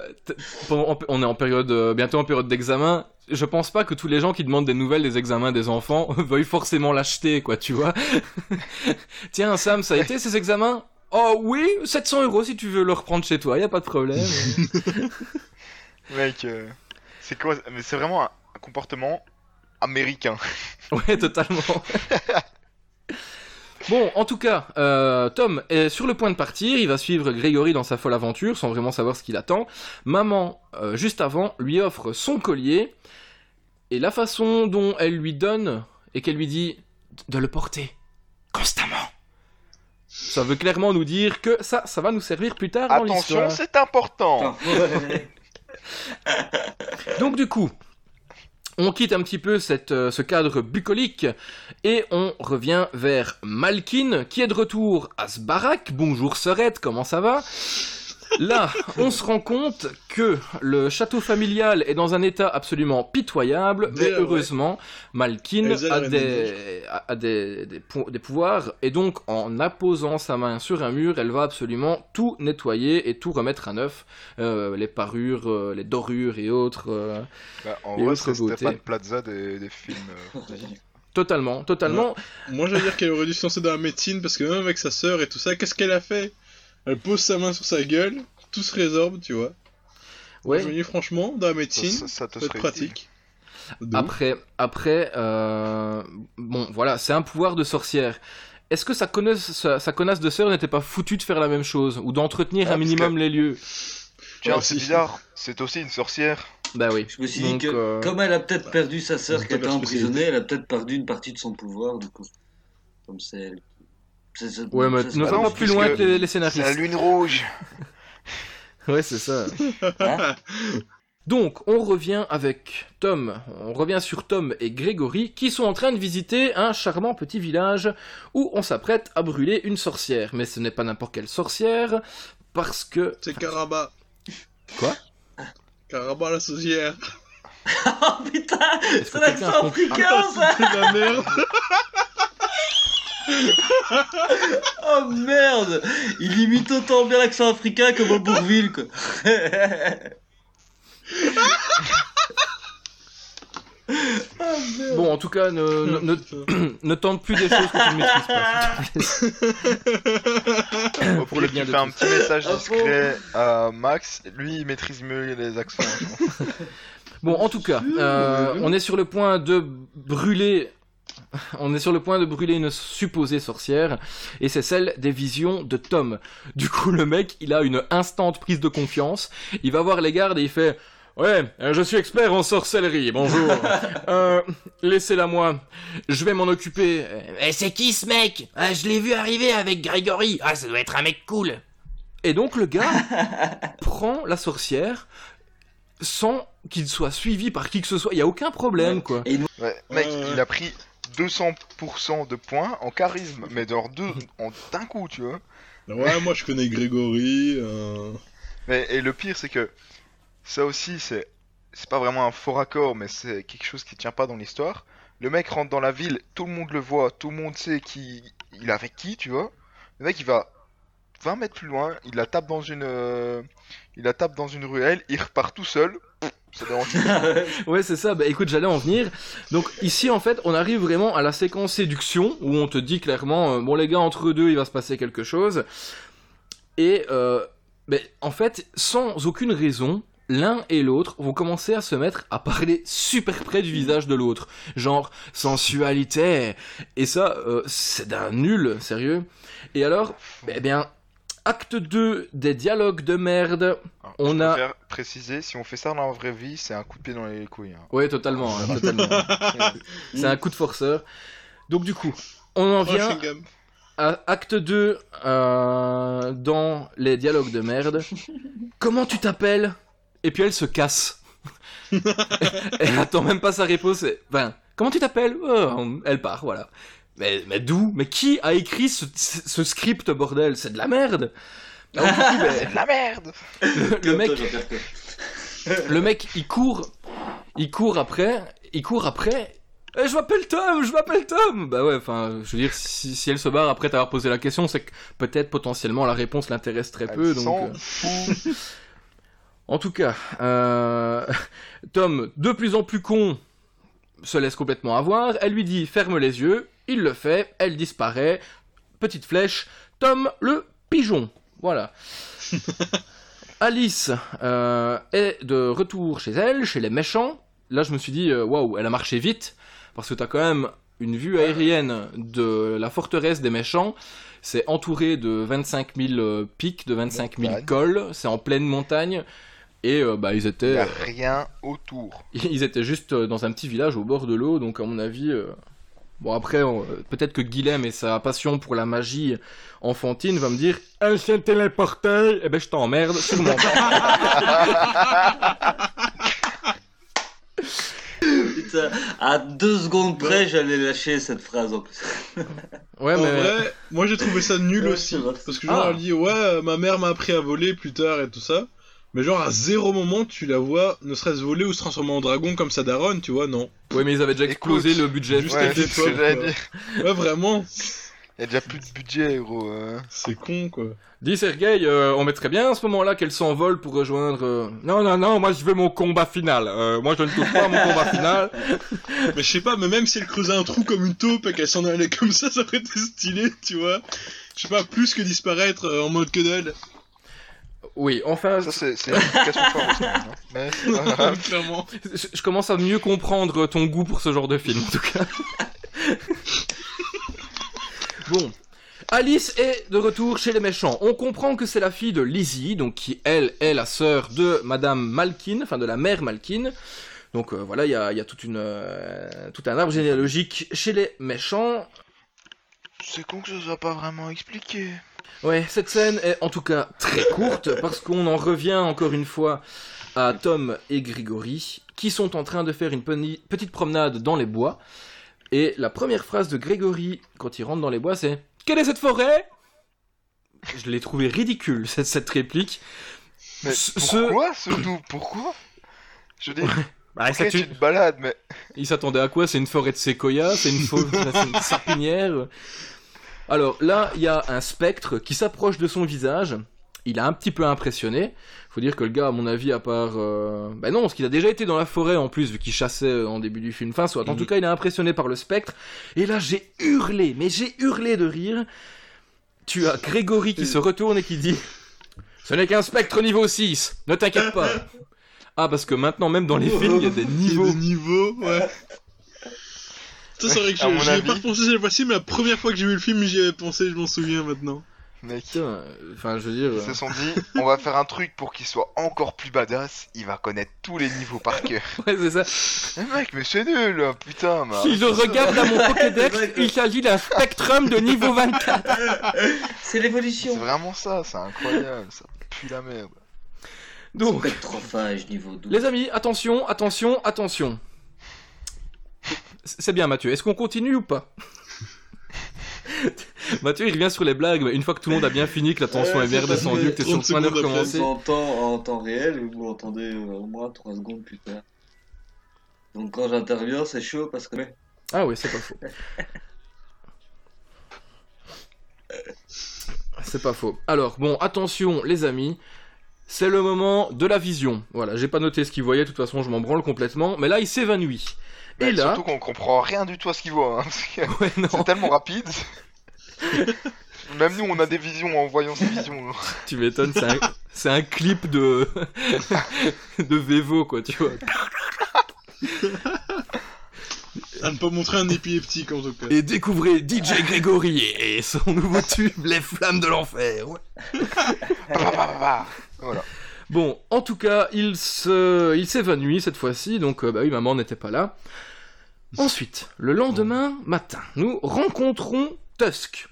on est en période, euh, bientôt en période d'examen. Je pense pas que tous les gens qui demandent des nouvelles des examens des enfants veuillent forcément l'acheter, quoi, tu vois. Tiens, Sam, ça a été ces examens? Oh oui, 700 euros si tu veux le reprendre chez toi, y a pas de problème. Mec, euh, c'est quoi Mais c'est vraiment un, un comportement américain. ouais, totalement. Bon, en tout cas, euh, Tom est sur le point de partir, il va suivre Grégory dans sa folle aventure sans vraiment savoir ce qu'il attend. Maman, euh, juste avant, lui offre son collier, et la façon dont elle lui donne, et qu'elle lui dit de le porter constamment. Ça veut clairement nous dire que ça, ça va nous servir plus tard dans Attention, l'histoire. c'est important. Donc du coup, on quitte un petit peu cette, euh, ce cadre bucolique et on revient vers Malkin qui est de retour à Sbarak. Bonjour Sorette, comment ça va? Là, on se rend compte que le château familial est dans un état absolument pitoyable, mais ouais. heureusement, Malkin a, des, a, des, des, pou- des pouvoirs, et donc en apposant sa main sur un mur, elle va absolument tout nettoyer et tout remettre à neuf, euh, les parures, euh, les dorures et autres. euh, Bah, en Et vrai, c'est beauté. Stéphane Plaza des, des films euh, fantasy. Totalement, totalement. Moi, j'allais dire qu'elle aurait dû se lancer dans la médecine parce que même avec sa sœur et tout ça, qu'est-ce qu'elle a fait? Elle pose sa main sur sa gueule, tout se résorbe, tu vois. Ouais. Je me dis, franchement, dans la médecine, Ça, ça te ça peut être serait pratique. De ouf. Après, après, euh, bon, voilà, c'est un pouvoir de sorcière. Est-ce que sa connasse, sa, sa connasse de sœur n'était pas foutue de faire la même chose ou d'entretenir Ah, un minimum les lieux? Tiens, Ouais, c'est bizarre. C'est aussi une sorcière. Bah oui. Je me suis Donc, dit que, euh, comme elle a peut-être perdu sa sœur qui était emprisonnée, elle a peut-être perdu une partie de son pouvoir, du coup. Comme c'est elle. Ouais, mais ne va pas plus loin que les, les C'est la scénaristes. lune rouge. Ouais, c'est ça. Hein Donc, on revient avec Tom, on revient sur Tom et Grégory qui sont en train de visiter un charmant petit village où on s'apprête à brûler une sorcière. Mais ce n'est pas n'importe quelle sorcière, parce que... C'est Caraba. Quoi? Caraba la sorcière. Oh putain C'est l'accent africain ça C'est de la merde. Oh merde Il imite autant bien l'accent africain que Bob Bourville quoi Bon, en tout cas, ne, ne, ne- ne tente plus des choses que tu ne maîtrises pas. Pour le bien de fais un petit message Ah discret à Max. Lui, il maîtrise mieux les accents. Bon, en tout cas, euh, on est sur le point de brûler. On est sur le point de brûler une supposée sorcière, et c'est celle des visions de Tom. Du coup, le mec, il a une instante prise de confiance. Il va voir les gardes et il fait Ouais, euh, je suis expert en sorcellerie, bonjour. Euh, laissez-la moi. Je vais m'en occuper. Eh, c'est qui ce mec? Ah, Je l'ai vu arriver avec Grégory. Ah, ça doit être un mec cool. Et donc, le gars prend la sorcière sans qu'il soit suivi par qui que ce soit. Il y a aucun problème, quoi. Et nous, Ouais, mec, il a pris 200% de points en charisme, mais deux, en d'un coup, tu vois. Ouais, moi je connais Grégory. euh, Mais, et le pire, c'est que ça aussi, c'est c'est pas vraiment un faux raccord, mais c'est quelque chose qui tient pas dans l'histoire. Le mec rentre dans la ville, tout le monde le voit, tout le monde sait qui il est avec qui, tu vois. Le mec, il va 20 mètres plus loin, il la tape dans une, euh, il la tape dans une ruelle, il repart tout seul. Ouais, c'est ça. Bah écoute, j'allais en venir. Donc ici, en fait, on arrive vraiment à la séquence séduction où on te dit clairement, euh, bon les gars, entre eux deux, il va se passer quelque chose. Et euh, ben, en fait, sans aucune raison, l'un et l'autre vont commencer à se mettre à parler super près du visage de l'autre. Genre, sensualité. Et ça, euh, c'est d'un nul, sérieux. Et alors, eh bien, acte 2 des dialogues de merde. Alors, On je a- préfère préciser, si on fait ça dans la vraie vie, c'est un coup de pied dans les couilles. hein. Ouais, totalement, hein, totalement. C'est un coup de forceur. Donc du coup, on en oh, vient à acte 2 euh, dans les dialogues de merde. Comment tu t'appelles? Et puis elle se casse. elle attend même pas sa réponse. et- Enfin, comment tu t'appelles? Oh, Elle part, voilà. Mais, mais d'où? Mais qui a écrit ce, script, bordel? C'est de la merde ben, C'est de la merde le, mec, le mec, il court, il court après, il court après. Eh, je m'appelle Tom, je m'appelle Tom. Bah ouais, enfin, je veux dire, si, si elle se barre après t'avoir posé la question, c'est que peut-être potentiellement la réponse l'intéresse très peu. Donc, euh, en tout cas, euh, Tom, de plus en plus con, se laisse complètement avoir. Elle lui dit ferme les yeux, il le fait, elle disparaît. Petite flèche, Tom le pigeon. Voilà. Alice euh, est de retour chez elle, chez les méchants. Là, je me suis dit, euh, waouh, elle a marché vite, parce que t'as quand même une vue aérienne de la forteresse des méchants. C'est entouré de 25 000 euh, pics, de 25 000 Montagne. cols. C'est en pleine montagne. Et euh, bah, ils Il étaient, n'y a rien autour. ils étaient juste dans un petit village au bord de l'eau. Donc, à mon avis, euh, bon, après, on- peut-être que Guilhem et sa passion pour la magie enfantine va me dire Un chien téléporté, eh ben, je t'emmerde, sûrement. Putain, à deux secondes près, j'allais lâcher cette phrase en plus. Ouais, en mais. vrai, moi j'ai trouvé ça nul aussi. Parce que genre, Ah. elle dit, ouais, ma mère m'a appris à voler plus tard et tout ça. Mais genre, à zéro moment, tu la vois, ne serait-ce voler ou se transformer en dragon comme sa daronne, tu vois, non. Ouais, mais ils avaient déjà explosé Écoute, le budget. juste Ouais, avec c'est ce que. Ouais, vraiment, Il y a déjà plus de budget, gros. hein. c'est con, quoi. Dis Sergei, euh, on mettrait bien à ce moment-là qu'elle s'envole pour rejoindre. euh, Non, non, non, moi je veux mon combat final. Euh, moi je ne touche pas à mon combat final. Mais je sais pas, mais même si elle creusait un trou comme une taupe et qu'elle s'en allait comme ça, ça aurait été stylé, tu vois. Je sais pas, plus que disparaître euh, en mode que dalle. Oui, enfin, Ça, c'est c'est une explication forte, hein. Mais c'est pas grave. Clairement. je je commence à mieux comprendre ton goût pour ce genre de film, en tout cas. bon. Alice est de retour chez les méchants. On comprend que c'est la fille de Lizzie, donc qui, elle, est la sœur de Madame Malkin, enfin de la mère Malkin. Donc euh, voilà, il y a, il y a toute une, euh, tout un arbre généalogique chez les méchants. C'est con que ce soit pas vraiment expliqué. Ouais, cette scène est en tout cas très courte parce qu'on en revient encore une fois à Tom et Grégory qui sont en train de faire une petite promenade dans les bois. Et la première phrase de Grégory quand il rentre dans les bois c'est Quelle est cette forêt? Je l'ai trouvé ridicule cette, cette réplique. Mais Ce- ce- pourquoi, surtout Pourquoi? Je dis, Bah, ça, ok, tu- tu te balades, mais Il s'attendait à quoi? C'est une forêt de séquoia C'est une, c'est une sapinière Alors là, il y a un spectre qui s'approche de son visage. Il a un petit peu impressionné. Faut dire que le gars, à mon avis, à part... euh, Bah non, parce qu'il a déjà été dans la forêt en plus, vu qu'il chassait euh, en début du film. Enfin, soit. En Mhm. tout cas, il est impressionné par le spectre. Et là, j'ai hurlé, mais j'ai hurlé de rire. Tu as Grégory qui se retourne et qui dit... Ce n'est qu'un spectre niveau 6, ne t'inquiète pas. Ah, parce que maintenant, même dans les films, il y a des Il y a niveaux. des niveaux, ouais. Ça, c'est vrai que je- pas repensé cette fois-ci, mais la première fois que j'ai vu le film, j'y avais pensé, je m'en souviens maintenant. mec, enfin, je veux dire... ils se sont dit, on va faire un truc pour qu'il soit encore plus badass. Il va connaître tous les niveaux par cœur. Ouais, c'est ça. Mais mec, mais c'est nul, hein, putain. Si je regarde à mon Pokédex, il s'agit d'un Spectrum de niveau 24. C'est C'est l'évolution. vraiment ça, c'est incroyable, ça pue la merde. Donc, Spectrophage niveau 12. les amis, attention, attention, attention. C'est bien, Mathieu. Est-ce qu'on continue ou pas Mathieu, il revient sur les blagues, mais une fois que tout le monde a bien fini, que la tension Ouais, est bien redescendue, que t'es sur le 30 point de recommencer. s'entend en temps réel vous l'entendez euh, au moins 3 secondes plus tard. Donc quand j'interviens, c'est chaud parce que. Ah oui, c'est pas faux. C'est pas faux. Alors, bon, attention, les amis. C'est le moment de la vision. Voilà, j'ai pas noté ce qu'il voyait, de toute façon, je m'en branle complètement. Mais là, il s'évanouit. Et là. Surtout qu'on comprend rien du tout à ce qu'il voit, hein, Ouais, c'est tellement rapide. Même nous, on a des visions en voyant ces visions. tu m'étonnes, c'est un, c'est un clip de. de Vevo, quoi, tu vois. À ne pas montrer un épileptique en tout cas. Et découvrez DJ Grégory et son nouveau tube, Les Flammes de l'Enfer. Ouais. Bah, bah, bah, bah. Voilà. Bon, en tout cas, il se, il s'évanouit cette fois-ci, donc euh, bah oui, maman n'était pas là. Ensuite, le lendemain matin, nous rencontrons Tusk.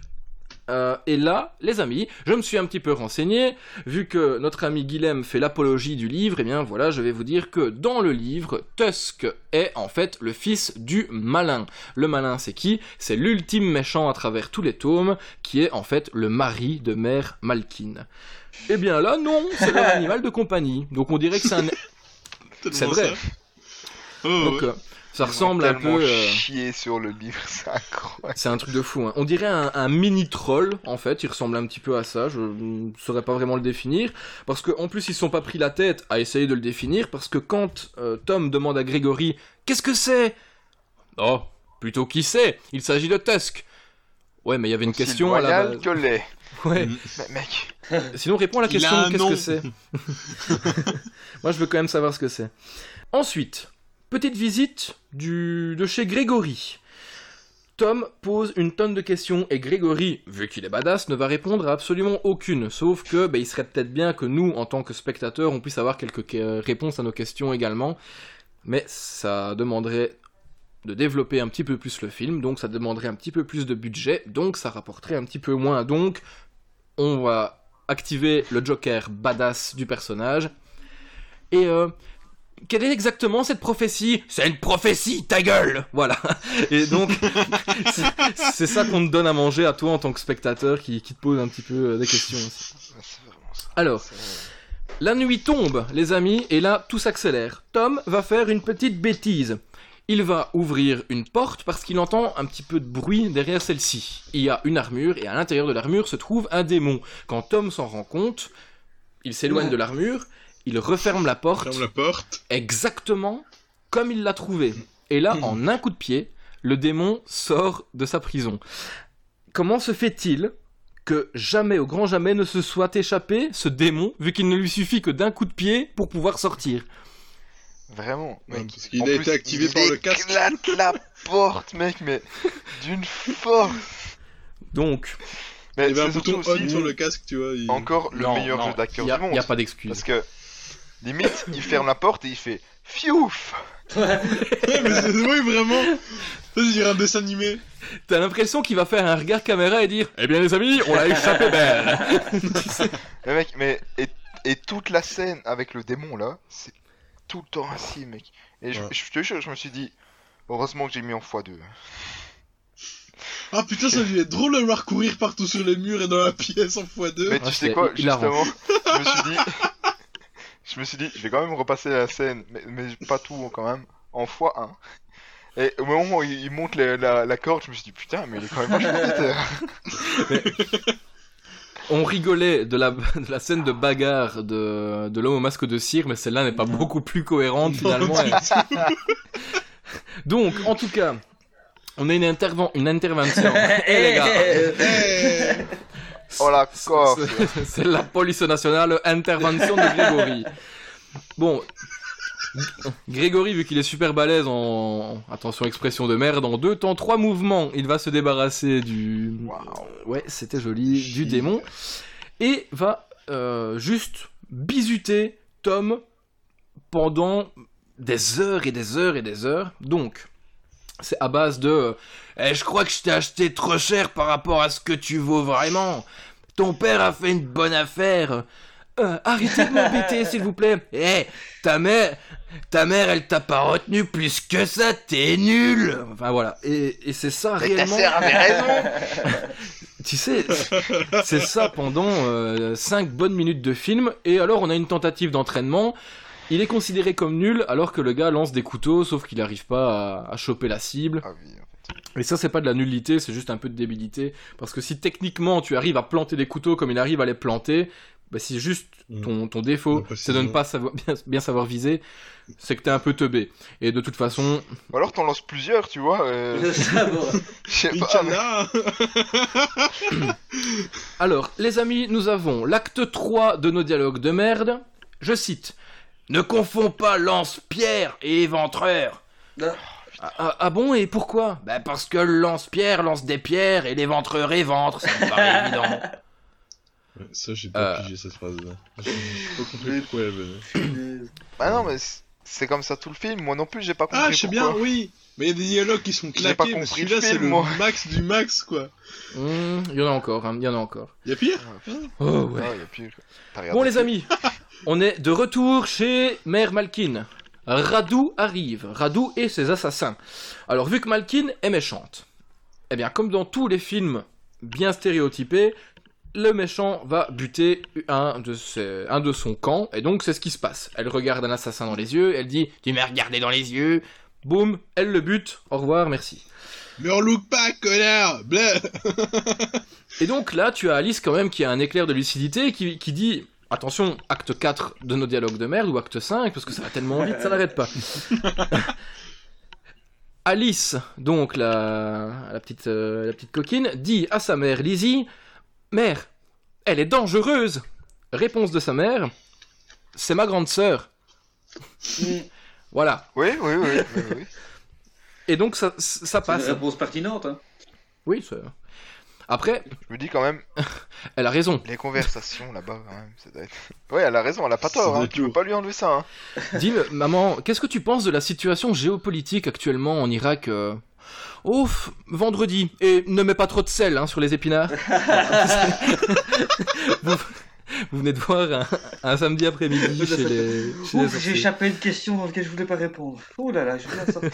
Euh, et là, les amis, je me suis un petit peu renseigné, vu que notre ami Guilhem fait l'apologie du livre, et bien voilà, je vais vous dire que dans le livre, Tusk est en fait le fils du malin. Le malin, c'est qui? C'est l'ultime méchant à travers tous les tomes, qui est en fait le mari de Mère Malkin. Eh bien là, non, c'est leur animal de compagnie. Donc on dirait que c'est un... C'est vrai. ça. Oh, Donc ouais. euh, ça Ils ont ressemble un peu... euh, chié sur le livre, c'est incroyable. C'est un truc de fou. Hein. On dirait un, un mini troll, en fait. Il ressemble un petit peu à ça. Je ne saurais pas vraiment le définir. Parce qu'en plus, ils se sont pas pris la tête à essayer de le définir. Parce que quand euh, Tom demande à Grégory Qu'est-ce que c'est? Oh, plutôt qui c'est? Il s'agit de Tusk. Ouais, mais il y avait une Aussi question à la base. que. Ouais. Mais mec, Sinon, réponds à la question, qu'est-ce que c'est? Moi, je veux quand même savoir ce que c'est. Ensuite, petite visite de chez Grégory. Tom pose une tonne de questions et Grégory, vu qu'il est badass, ne va répondre à absolument aucune. Sauf que bah, il serait peut-être bien que nous, en tant que spectateurs, on puisse avoir quelques que- réponses à nos questions également. Mais ça demanderait de développer un petit peu plus le film, donc ça demanderait un petit peu plus de budget, donc ça rapporterait un petit peu moins. Donc on va activer le Joker badass du personnage. Et euh, quelle est exactement cette prophétie? C'est une prophétie, ta gueule Voilà. Et donc, c'est- ça qu'on te donne à manger à toi en tant que spectateur qui, qui te pose un petit peu euh, des questions aussi. c'est vraiment ça. Alors, la nuit tombe, les amis, et là, tout s'accélère. Tom va faire une petite bêtise. Il va ouvrir une porte parce qu'il entend un petit peu de bruit derrière celle-ci. Il y a une armure, et à l'intérieur de l'armure se trouve un démon. Quand Tom s'en rend compte, il s'éloigne de l'armure, il referme la porte, Ferme la porte. exactement comme il l'a trouvé. Et là, en un coup de pied, le démon sort de sa prison. Comment se fait-il que jamais, au grand jamais, ne se soit échappé ce démon, vu qu'il ne lui suffit que d'un coup de pied pour pouvoir sortir? Vraiment, Ouais, mec. parce qu'il a plus, été activé il par le casque. éclate la porte, mec, mais d'une force. Donc, Mais Il y avait un bouton on aussi sur le casque, tu vois. il- encore le non, meilleur non, jeu d'acteur du monde. y a pas d'excuse. Parce que limite, il ferme la porte et il fait fiouf. Ouais, mais c'est oui, vraiment. Ça, je dirais un dessin animé. T'as l'impression qu'il va faire un regard caméra et dire Eh bien les amis, on a échappé belle Tu sais, Mais mec, mais et, et toute la scène avec le démon là, c'est tout le temps ainsi, mec. Et je, Ouais. je te jure, je me suis dit, heureusement que j'ai mis en x2. Ah putain, ça devait être drôle de le voir courir partout sur les murs et dans la pièce en x2. Mais Ah, tu c'est sais quoi, hilarant. justement, je me suis dit, je me suis dit, je vais quand même repasser la scène, mais, mais pas tout quand même, en x1. Et au moment où il monte la, la, la corde, je me suis dit, putain, mais il est quand même vachement vite. euh. On rigolait de la, de la scène de bagarre de, de l'homme au masque de cire, mais celle-là n'est pas beaucoup plus cohérente finalement. Donc, en tout cas, on a une, interven- une intervention. Eh les gars Oh la. C'est- la police nationale, intervention de Grégory. Bon, Grégory, vu qu'il est super balèze en, attention expression de merde, en deux temps, trois mouvements, il va se débarrasser du, ouais, c'était joli, du démon, et va euh, juste bisuter Tom pendant des heures et des heures et des heures. Donc, c'est à base de Eh, je crois que je t'ai acheté trop cher par rapport à ce que tu vaux vraiment. Ton père a fait une bonne affaire. Euh, arrêtez de m'embêter, s'il vous plaît. Eh, ta mère, ta mère, elle t'a pas retenu plus que ça, t'es nul. Enfin voilà, et, et c'est ça Mais ta réellement. sœur avait raison. Tu sais, c'est ça pendant 5 bonnes minutes de film, et alors on a une tentative d'entraînement. Il est considéré comme nul alors que le gars lance des couteaux, sauf qu'il n'arrive pas à, à choper la cible. Ah oui, en fait. Et ça, c'est pas de la nullité, c'est juste un peu de débilité. Parce que si techniquement tu arrives à planter des couteaux comme il arrive à les planter, bah, si juste Mm. ton, ton défaut, c'est de ne pas savoir, bien, bien savoir viser, c'est que t'es un peu teubé. Et de toute façon, Ou alors t'en lances plusieurs, tu vois. euh. Je sais pas. mais-. Alors, les amis, nous avons l'acte 3 de nos dialogues de merde. Je cite. Ne confonds pas lance-pierre et éventreur. Ah, ah- ah bon, et pourquoi? Bah parce que le lance-pierre lance des pierres et l'éventreur éventre, ça me paraît évident. Ouais, Ça, j'ai pas Euh. pigé cette phrase-là. J'ai pas compris pourquoi elle venait. Bah non, mais c'est- comme ça tout le film. Moi non plus, j'ai pas compris. Ah, je sais bien, oui. Mais il y a des dialogues qui sont J'ai pas claqués, mais celui-là, le c'est le moi. max du max, quoi. Hmm, Il y en a encore, hein, il y en a encore. Il y a pire? Oh ouais. Ah, y a pire. Bon les amis, on est de retour chez Mère Malkin. Radou arrive, Radou et ses assassins. Alors vu que Malkin est méchante, eh bien comme dans tous les films bien stéréotypés, le méchant va buter un de, ses- un de son camp, et donc c'est ce qui se passe. Elle regarde un assassin dans les yeux, elle dit Tu m'as regardé dans les yeux. boum, elle le bute, au revoir, merci. Mais on look pas, connard Et donc là, tu as Alice quand même qui a un éclair de lucidité qui, qui dit attention, acte 4 de nos dialogues de merde ou acte 5 parce que ça va tellement vite, ça n'arrête pas. Alice, donc la, la petite, euh, la petite coquine, dit à sa mère Lizzie Mère, elle est dangereuse Réponse de sa mère C'est ma grande sœur. voilà. Oui, oui, oui. oui, oui. Et donc ça, ça C'est une passe. réponse pertinente. Hein. Oui, ça- Après, Je me dis quand même, elle a raison. les conversations là-bas, quand même, ça doit être. Ouais, elle a raison, elle a pas tort, doit hein. Tu peux pas lui enlever ça, hein. Dis, maman, qu'est-ce que tu penses de la situation géopolitique actuellement en Irak euh Oh, vendredi. Et ne mets pas trop de sel hein, sur les épinards. vous, venez de voir un, un samedi après-midi chez les, Ouf, j'ai échappé à une question dans laquelle je voulais pas répondre. Oh là là, je viens de sortir.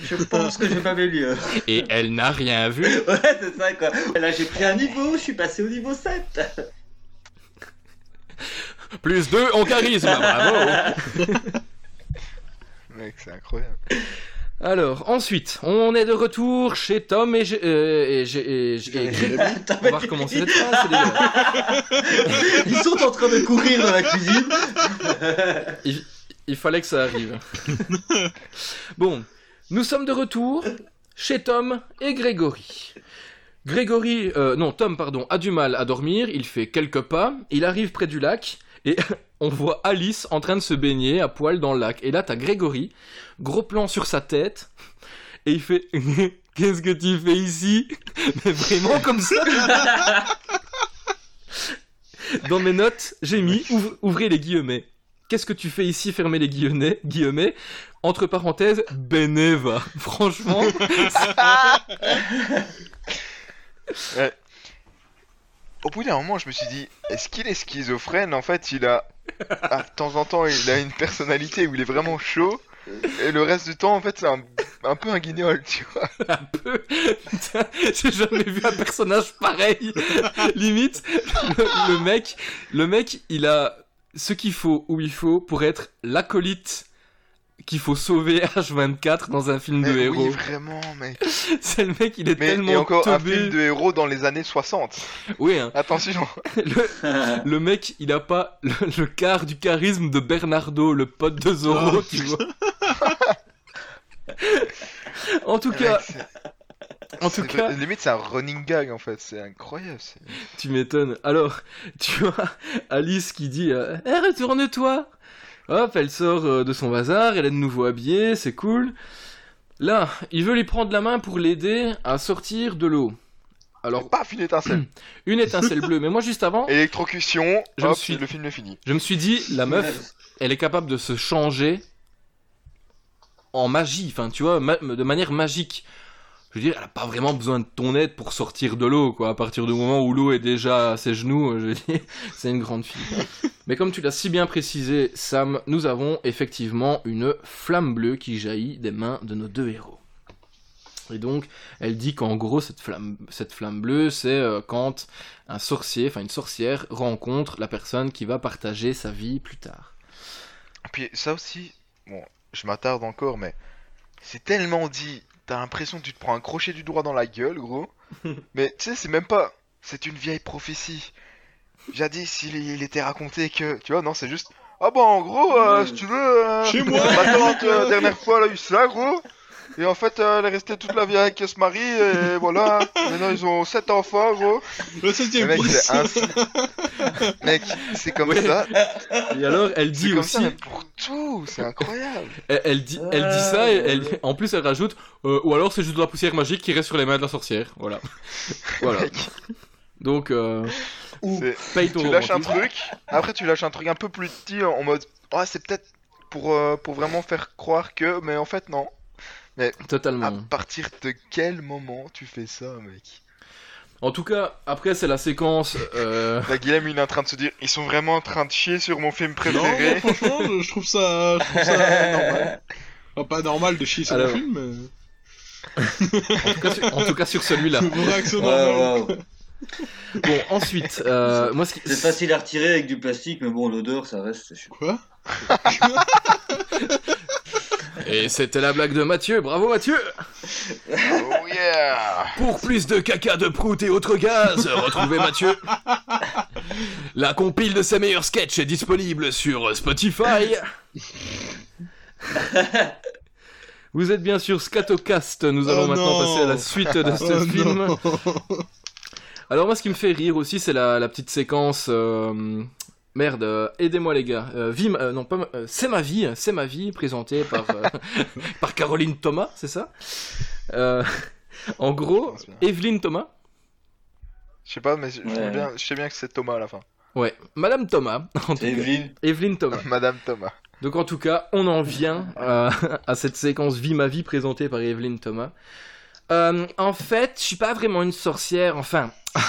Je pense que je pas m'améliorer. Et elle n'a rien vu. Ouais, c'est ça quoi. Là, j'ai pris un niveau, je suis passé au niveau 7. Plus 2 en charisme. Bravo. Mec, c'est incroyable. Alors, ensuite, on est de retour chez Tom et, Gé- euh, et, et, et On va recommencer cette phrase. c'est dégueulasse. Ils sont en train de courir dans la cuisine. Il, il fallait que ça arrive. bon, nous sommes de retour chez Tom et Grégory. Grégory, euh, non, Tom, pardon, a du mal à dormir, il fait quelques pas, il arrive près du lac, et on voit Alice en train de se baigner à poil dans le lac. Et là, t'as Grégory, gros plan sur sa tête, et il fait Qu'est-ce que tu fais ici? Mais vraiment comme ça? Dans mes notes, j'ai mis ouvre- Ouvrez les guillemets. Qu'est-ce que tu fais ici? Fermez les guillemets. guillemets. Entre parenthèses, Beneva. Franchement, Au bout d'un moment, je me suis dit, est-ce qu'il est schizophrène En fait, il a. ah, de temps en temps, il a une personnalité où il est vraiment chaud. Et le reste du temps, en fait, c'est un, peu un guignol, tu vois. un peu. J'ai jamais vu un personnage pareil. Limite, le, le mec, le mec, il a ce qu'il faut où il faut pour être l'acolyte qu'il faut sauver H24 dans un film de Mais héros. oui, vraiment, mec. C'est le mec, il est Mais tellement et encore un film de héros dans les années 60. Oui, hein. Attention. le, le mec, il a pas le, le quart du charisme de Bernardo, le pote de Zorro, Oh, tu vois. en tout Mec, cas, en tout cas, Limite, c'est un running gag, en fait. C'est incroyable. c'est- tu m'étonnes. Alors, tu as Alice qui dit euh, Eh, retourne-toi Hop, elle sort euh, de son bazar, elle est de nouveau habillée, c'est cool. Là, il veut lui prendre la main pour l'aider à sortir de l'eau. Alors, Paf, une étincelle. une étincelle bleue, mais moi juste avant, Électrocution. Je me suis- le film est fini. je me suis dit, la meuf, elle est capable de se changer en magie, enfin tu vois, ma- de manière magique. Je veux dire, elle a pas vraiment besoin de ton aide pour sortir de l'eau, quoi. À partir du moment où l'eau est déjà à ses genoux, euh, je veux dire, c'est une grande fille. Mais comme tu l'as si bien précisé, Sam, nous avons effectivement une flamme bleue qui jaillit des mains de nos deux héros. Et donc, elle dit qu'en gros, cette flamme, cette flamme bleue, c'est euh, quand un sorcier, enfin une sorcière, rencontre la personne qui va partager sa vie plus tard. Puis ça aussi, bon, je m'attarde encore, mais c'est tellement dit. T'as l'impression que tu te prends un crochet du doigt dans la gueule, gros. mais tu sais, c'est même pas. C'est une vieille prophétie. Jadis, il, il était raconté que. Tu vois, non, c'est juste. Ah bah en gros, euh, si tu veux. euh, Chez moi. Ma tante, euh, dernière fois, elle a eu ça, gros. Et en fait, euh, elle est restée toute la vie avec ce mari, et voilà. Maintenant, ils ont sept enfants, gros. Le septième mec, c'est ainsi. Mec, c'est comme Ouais. ça. Et alors, elle C'est dit comme aussi, ça, mais pour tout. C'est incroyable. elle, elle dit, elle dit ça, et elle, en plus elle rajoute, euh, ou alors c'est juste de la poussière magique qui reste sur les mains de la sorcière. Voilà. voilà. Mec, Donc, euh, c'est- paye ton tu lâches un truc, après tu lâches un truc un peu plus petit en mode ouais c'est peut-être pour, euh, pour vraiment faire croire que, mais en fait non. À Totalement. partir de quel moment tu fais ça mec? En tout cas, après c'est la séquence. Euh... La Guillaume il est en train de se dire ils sont vraiment en train de chier sur mon film préféré. franchement, je, trouve ça, je trouve ça normal. Enfin, pas normal de chier sur Alors- le film, mais... En, tout cas, sur, en tout cas sur celui-là. Bon, ensuite, euh, moi. C'est facile à retirer avec du plastique, mais bon, l'odeur, ça reste. Quoi? Et c'était la blague de Mathieu, bravo Mathieu oh yeah Pour plus de caca de prout et autres gaz, retrouvez Mathieu. La compile de ses meilleurs sketchs est disponible sur Spotify. Vous êtes bien sûr Scatocast, nous allons Oh maintenant non. passer à la suite de ce Oh film. non. Alors moi ce qui me fait rire aussi c'est la, la petite séquence... euh, Merde, euh, aidez-moi les gars. Euh, euh, non pas, euh, c'est ma vie, c'est ma vie, présentée par euh, par Caroline Thomas, c'est ça? Euh, En gros. Evelyne Thomas. Je sais pas, mais je, je Ouais. trouve bien, je sais bien que c'est Thomas à la fin. Ouais, Madame Thomas. En tout cas. Evelyne. Evelyne Thomas. Madame Thomas. Donc en tout cas, on en vient euh, à cette séquence Vie ma vie présentée par Evelyne Thomas. Euh, en fait, je suis pas vraiment une sorcière, enfin.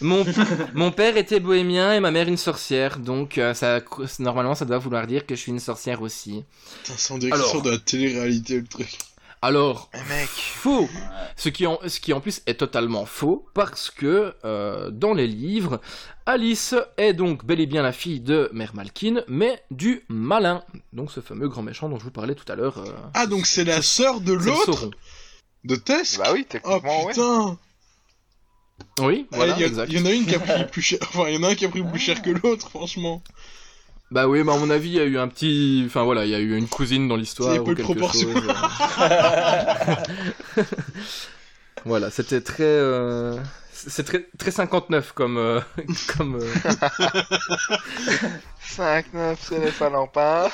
mon, mon père était bohémien et ma mère une sorcière, donc euh, ça, normalement ça doit vouloir dire que je suis une sorcière aussi. Putain, direction Alors. de la télé-réalité, le truc. Alors, Mais mec. faux ce qui, en, ce qui en plus est totalement faux, parce que euh, dans les livres, Alice est donc bel et bien la fille de Mère Malkin, mais du malin. Donc ce fameux grand méchant dont je vous parlais tout à l'heure. euh, Ah, donc c'est la sœur de l'autre. De Tess Bah oui, Oh techniquement, ouais. putain Oui, voilà, Eh, y, a- exact. y en a une qui a pris plus cher. Enfin, y en a un qui a pris plus cher que l'autre, franchement. Bah oui, mais à mon avis, il y a eu un petit... Enfin voilà, il y a eu une cousine dans l'histoire C'est ou peu de quelque proportion. chose. euh. voilà, c'était très... euh, C'est très, très 59 comme... euh, comme euh, 5-9, c'est les palampins.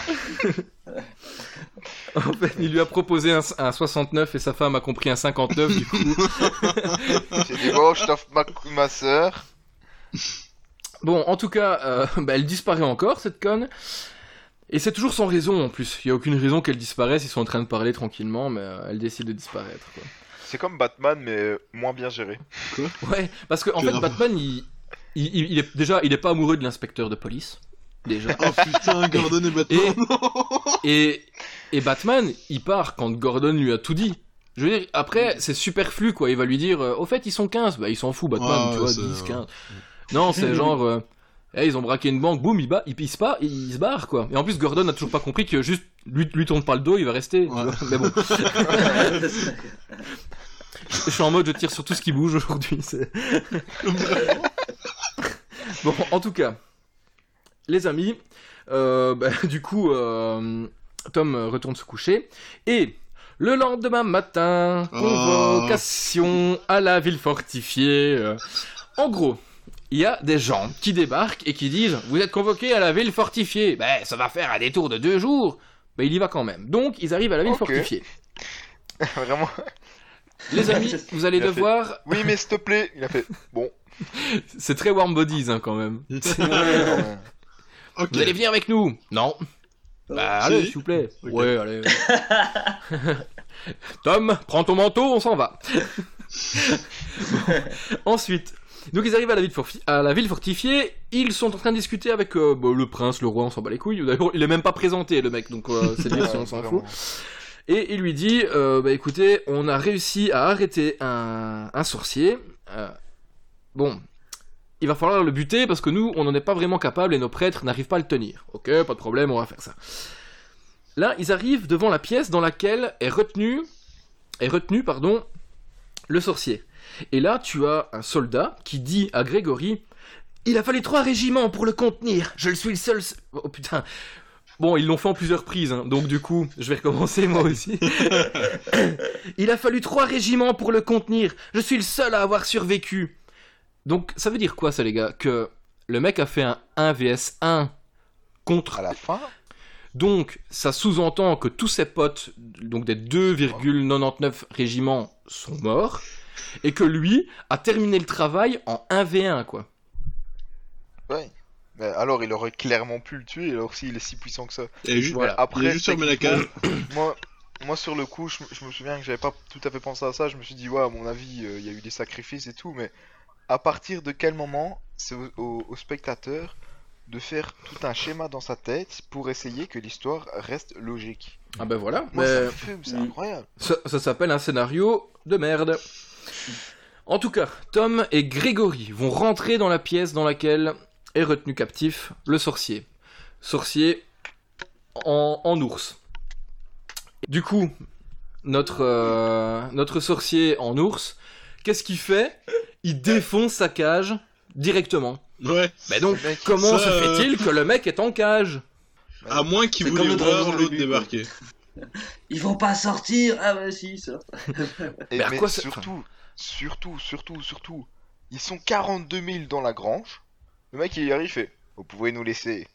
En fait, il lui a proposé un, un 69 et sa femme a compris un 59, du coup... J'ai dit, oh, je t'offre ma, ma sœur. Bon, en tout cas, euh, bah, elle disparaît encore, cette conne. Et c'est toujours sans raison, en plus. Il y a aucune raison qu'elle disparaisse, ils sont en train de parler tranquillement, mais euh, elle décide de disparaître, quoi. C'est comme Batman, mais moins bien géré. Ouais, parce que en fait. Batman, il, il, il- il est déjà, il est pas amoureux de l'inspecteur de police, déjà. Oh putain, Gordon et Batman. Et, et Batman, il part quand Gordon lui a tout dit. Je veux dire, après, c'est superflu, quoi. Il va lui dire, euh, au fait, ils sont 15. Bah, il s'en fout, Batman, tu vois, c'est- 10, 15. Non, c'est genre, euh, ils ont braqué une banque, boum, il, ba- il pisse pas, il, se barre, quoi. Et en plus, Gordon a toujours pas compris que juste, lui, lui tourne pas le dos, il va rester. Ouais. Mais bon, je suis en mode, je tire sur tout ce qui bouge aujourd'hui. c'est- bon, en tout cas, les amis, euh, bah, du coup, euh, Tom retourne se coucher et le lendemain matin, Oh. convocation à la ville fortifiée. En gros, il y a des gens qui débarquent et qui disent Vous êtes convoqués à la ville fortifiée. Ben, ça va faire un détour de deux jours. Ben, il y va quand même. Donc, ils arrivent à la ville fortifiée. Vraiment. Les amis, vous allez Il devoir. Oui, mais s'il te plaît. Il a fait. Bon. C'est très warm bodies hein, quand même. Ouais. Ok. Vous allez venir avec nous Non Bah, Si. allez, s'il vous plaît. Ok. Ouais, allez. Tom, prends ton manteau, on s'en va. Bon, Ensuite, donc ils arrivent à la, ville forti- à la ville fortifiée, ils sont en train de discuter avec euh, bah, le prince, le roi, on s'en bat les couilles. D'ailleurs, il est même pas présenté, le mec, donc euh, c'est dire si on s'en fout. Et il lui dit, euh, bah écoutez, on a réussi à arrêter un, un sorcier. Bon, il va falloir le buter parce que nous, on n'en est pas vraiment capable et nos prêtres n'arrivent pas à le tenir. Ok, pas de problème, on va faire ça. Là, ils arrivent devant la pièce dans laquelle est retenu, est retenu, pardon, le sorcier. Et là, tu as un soldat qui dit à Grégory, il a fallu trois régiments pour le contenir. Je le suis le seul. Oh putain. Bon, ils l'ont fait en plusieurs prises, hein, donc du coup, je vais recommencer moi aussi. Il a fallu trois régiments pour le contenir. Je suis le seul à avoir survécu. Donc, ça veut dire quoi, ça, les gars? Que le mec a fait un 1 vs 1 contre. À la fin? Donc, ça sous-entend que tous ses potes, donc des 2,99 régiments, sont morts. Et que lui a terminé le travail en 1v1, quoi. Ouais. Mais alors, il aurait clairement pu le tuer, alors s'il est si puissant que ça. Et ju- Voilà. il a Après, juste fermé la cage. moi, moi, sur le coup, je, me- je me souviens que j'avais pas tout à fait pensé à ça. Je me suis dit, ouais, à mon avis, euh, il y a eu des sacrifices et tout, mais à partir de quel moment c'est au, au- au spectateur de faire tout un schéma dans sa tête pour essayer que l'histoire reste logique? Ah ben voilà. Moi, mais- ça me fume, c'est incroyable. Ça, ça s'appelle un scénario de merde. En tout cas, Tom et Grégory vont rentrer dans la pièce dans laquelle est retenu captif le sorcier. Sorcier en, en ours. Du coup, notre, euh, notre sorcier en ours, qu'est-ce qu'il fait? Il défonce sa cage directement. Ouais. Mais donc, comment ça, se euh, fait-il que le mec est en cage? À moins qu'ils C'est voulaient comme le voir dragon au l'autre débarquer. Ils vont pas sortir Ah bah si, ils sortent. Et, Mais à mais quoi ça- surtout, surtout, surtout, surtout, ils sont 42 000 dans la grange. Le mec il y arrive, il fait Vous pouvez nous laisser.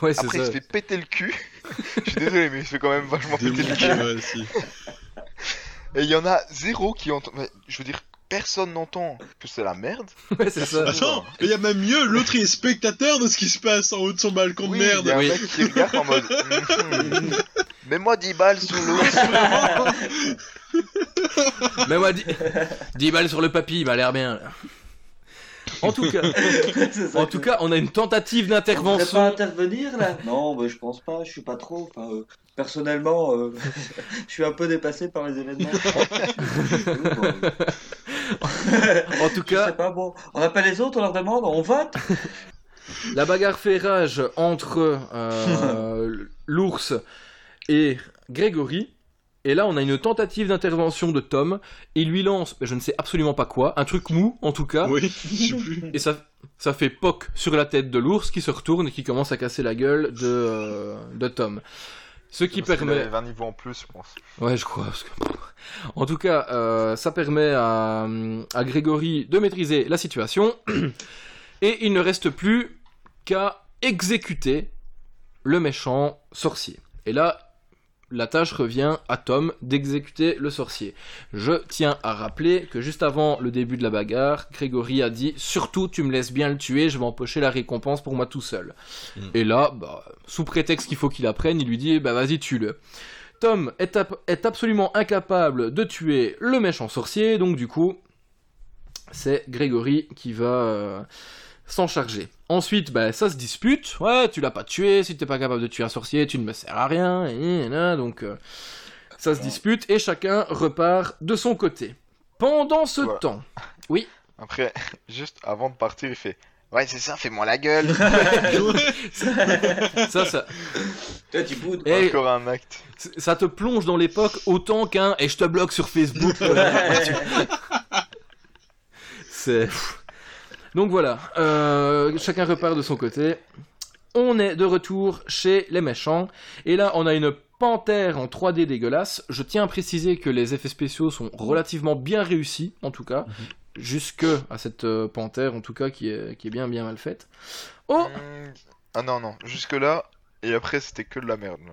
Ouais, c'est Après il ça. se fait péter le cul. Je suis désolé, mais il se fait quand même vachement péter le cul. Et il y en a zéro qui entend. mais, je veux dire, personne n'entend que c'est la merde. Ouais, c'est ça. Attends, il y a même mieux, l'autre il est spectateur de ce qui se passe en haut de son balcon Oui, de il merde. y a un Oui. mec qui regarde en mode. Mets-moi 10 balles sur l'eau. Mais moi, 10, 10 balles sur le papy, il m'a l'air bien. En tout cas, en que- tout cas, on a une tentative On devrait pas d'intervention. intervenir là Non, bah, je pense pas, je suis pas trop. Enfin, euh, personnellement, euh, je suis un peu dépassé par les événements. En tout Je sais cas, pas, bon. On appelle les autres, on leur demande, on vote la bagarre fait rage entre euh, l'ours et Grégory. Et là, on a une tentative d'intervention de Tom. Il lui lance, je ne sais absolument pas quoi, un truc mou en tout cas. Oui, je sais plus. Et ça, ça fait poc sur la tête de l'ours qui se retourne et qui commence à casser la gueule de, euh, de Tom. Ce qui permet. avait 20 niveaux en plus, je pense. Ouais, je crois. parce que- En tout cas, euh, ça permet à, à Grégory de maîtriser la situation. Et il ne reste plus qu'à exécuter le méchant sorcier. Et là, la tâche revient à Tom d'exécuter le sorcier. Je tiens à rappeler que juste avant le début de la bagarre, Grégory a dit Surtout, tu me laisses bien le tuer, je vais empocher la récompense pour moi tout seul. Mm. Et là, bah, sous prétexte qu'il faut qu'il apprenne, il lui dit Bah vas-y, tue-le. Tom est, absolument incapable de tuer le méchant sorcier, donc du coup, c'est Grégory qui va euh, s'en charger. Ensuite, bah, ça se dispute. Ouais, tu l'as pas tué, si t'es pas capable de tuer un sorcier, tu ne me sers à rien, et, et, et, donc euh, ça se dispute, et chacun repart de son côté. Pendant ce Voilà. temps, Après, juste avant de partir, il fait Ouais, c'est ça, fais-moi la gueule. ça, ça, Toi, tu boudes. et Encore un acte. ça te plonge dans l'époque autant qu'un et je te bloque sur Facebook. C'est. Donc voilà, euh, chacun repart de son côté. On est de retour chez les méchants. Et là, on a une panthère en 3D dégueulasse. Je tiens à préciser que les effets spéciaux sont relativement bien réussis, en tout cas. Jusque à cette euh, panthère, en tout cas, qui est, qui est bien, bien mal faite. Oh Hmm, Ah non, non, jusque-là. Et après, c'était que de la merde. là.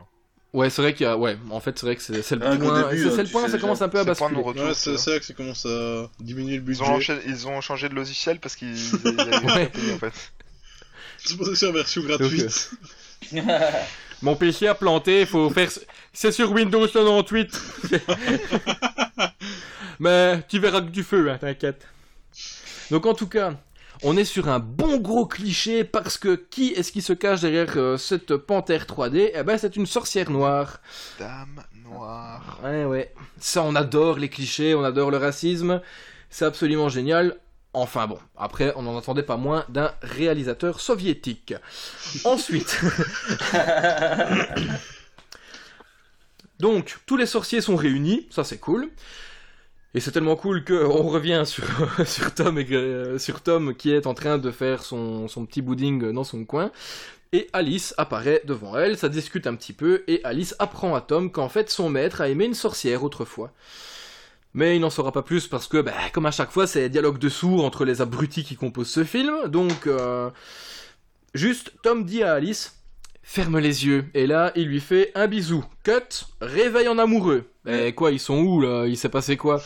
Ouais, c'est vrai qu'il y a. Ouais, en fait, c'est vrai que c'est le Ah, point. C'est hein, c'est le point, sais ça commence un peu à basculer. Ouais, c'est là que ça commence à diminuer le Ils budget. ont, encha- ils ont changé de logiciel parce qu'ils ils avaient Ouais. en fait. C'est pour ça que c'est la version gratuite. Mon PC a planté, faut faire. C'est sur Windows 98. Mais tu verras que du feu, hein, t'inquiète. Donc en tout cas, on est sur un bon gros cliché parce que qui est-ce qui se cache derrière euh, cette panthère 3D Eh ben, c'est une sorcière noire. Dame noire. Ouais, ouais. Ça, on adore les clichés, on adore le racisme. C'est absolument génial. Enfin bon, après, on n'en attendait pas moins d'un réalisateur soviétique. Ensuite. Donc, tous les sorciers sont réunis, ça c'est cool. Et c'est tellement cool revient sur, Tom et, euh, sur Tom qui est en train de faire son, son petit pudding dans son coin. Et Alice apparaît devant elle, ça discute un petit peu, et Alice apprend à Tom qu'en fait son maître a aimé une sorcière autrefois. Mais il n'en saura pas plus parce que, bah, comme à chaque fois, c'est dialogue de sourds entre les abrutis qui composent ce film. Donc, euh, juste, Tom dit à Alice Ferme les yeux. Et là, il lui fait un bisou. Cut, réveil en amoureux. Et quoi, ils sont où là? Il s'est passé quoi?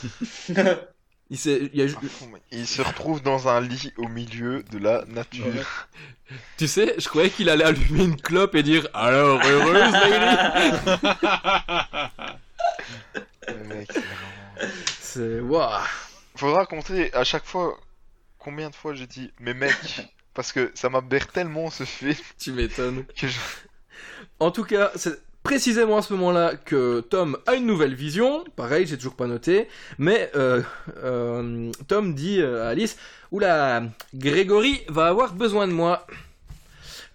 Il, a se retrouve dans un lit au milieu de la nature. Tu sais, je croyais qu'il allait allumer une clope et dire Alors, heureuse, Lady? Le mec, c'est vraiment- C'est. Waouh Faudra compter à chaque fois combien de fois j'ai dit mais mec parce que ça m'aberre tellement ce film Tu m'étonnes. je... En tout cas, c'est précisément à ce moment-là que Tom a une nouvelle vision. Pareil, j'ai toujours pas noté. Mais euh, euh, Tom dit euh, à Alice Oula, Grégory va avoir besoin de moi.